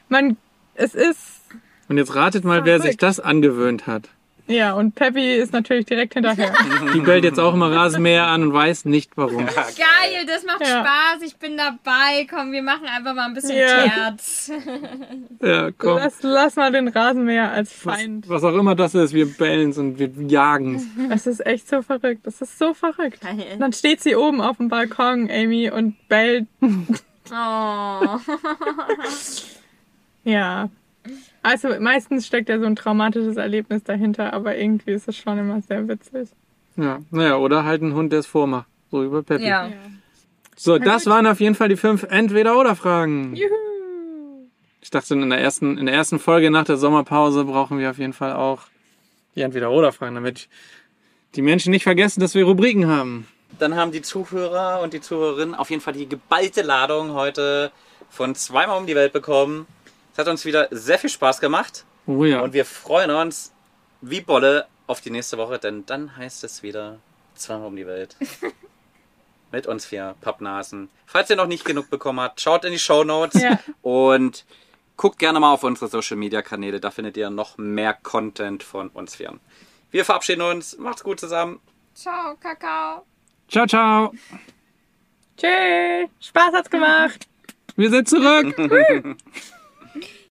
[SPEAKER 2] man, es ist,
[SPEAKER 1] Und jetzt ratet mal, wer sich das angewöhnt hat.
[SPEAKER 2] Ja, und Peppy ist natürlich direkt hinterher.
[SPEAKER 1] Die bellt jetzt auch immer Rasenmäher an und weiß nicht warum.
[SPEAKER 4] Geil, das macht
[SPEAKER 2] Ja.
[SPEAKER 4] Spaß. Ich bin dabei. Komm, wir machen einfach mal ein bisschen
[SPEAKER 2] Ja.
[SPEAKER 4] Terz.
[SPEAKER 1] Ja, komm.
[SPEAKER 2] Lass, lass mal den Rasenmäher als
[SPEAKER 1] Was,
[SPEAKER 2] Feind.
[SPEAKER 1] was auch immer das ist, wir bellen's und wir jagen's.
[SPEAKER 2] Es ist echt so verrückt. Das ist so verrückt.
[SPEAKER 4] Geil.
[SPEAKER 2] Und dann steht sie oben auf dem Balkon, Amy, und bellt.
[SPEAKER 4] Oh.
[SPEAKER 2] Ja. Also meistens steckt ja so ein traumatisches Erlebnis dahinter, aber irgendwie ist es schon immer sehr witzig.
[SPEAKER 1] Ja, naja, oder halt ein Hund, der es vormacht. So über Peppi.
[SPEAKER 4] Ja.
[SPEAKER 1] So, das waren auf jeden Fall die fünf Entweder-Oder-Fragen.
[SPEAKER 2] Juhu.
[SPEAKER 1] Ich dachte, in der ersten, in der ersten Folge nach der Sommerpause brauchen wir auf jeden Fall auch die Entweder-Oder-Fragen, damit die Menschen nicht vergessen, dass wir Rubriken haben.
[SPEAKER 3] Dann haben die Zuhörer und die Zuhörerinnen auf jeden Fall die geballte Ladung heute von zweimal um die Welt bekommen. Es hat uns wieder sehr viel Spaß gemacht
[SPEAKER 1] Oh ja.
[SPEAKER 3] und wir freuen uns wie Bolle auf die nächste Woche, denn dann heißt es wieder zweimal um die Welt. Mit uns vier Pappnasen. Falls ihr noch nicht genug bekommen habt, schaut in die Show Notes
[SPEAKER 2] Ja.
[SPEAKER 3] und guckt gerne mal auf unsere Social Media Kanäle. Da findet ihr noch mehr Content von uns vieren. Wir verabschieden uns. Macht's gut zusammen.
[SPEAKER 4] Ciao, Kakao.
[SPEAKER 1] Ciao, ciao.
[SPEAKER 2] Tschüss. Spaß hat's gemacht.
[SPEAKER 1] Wir sind zurück.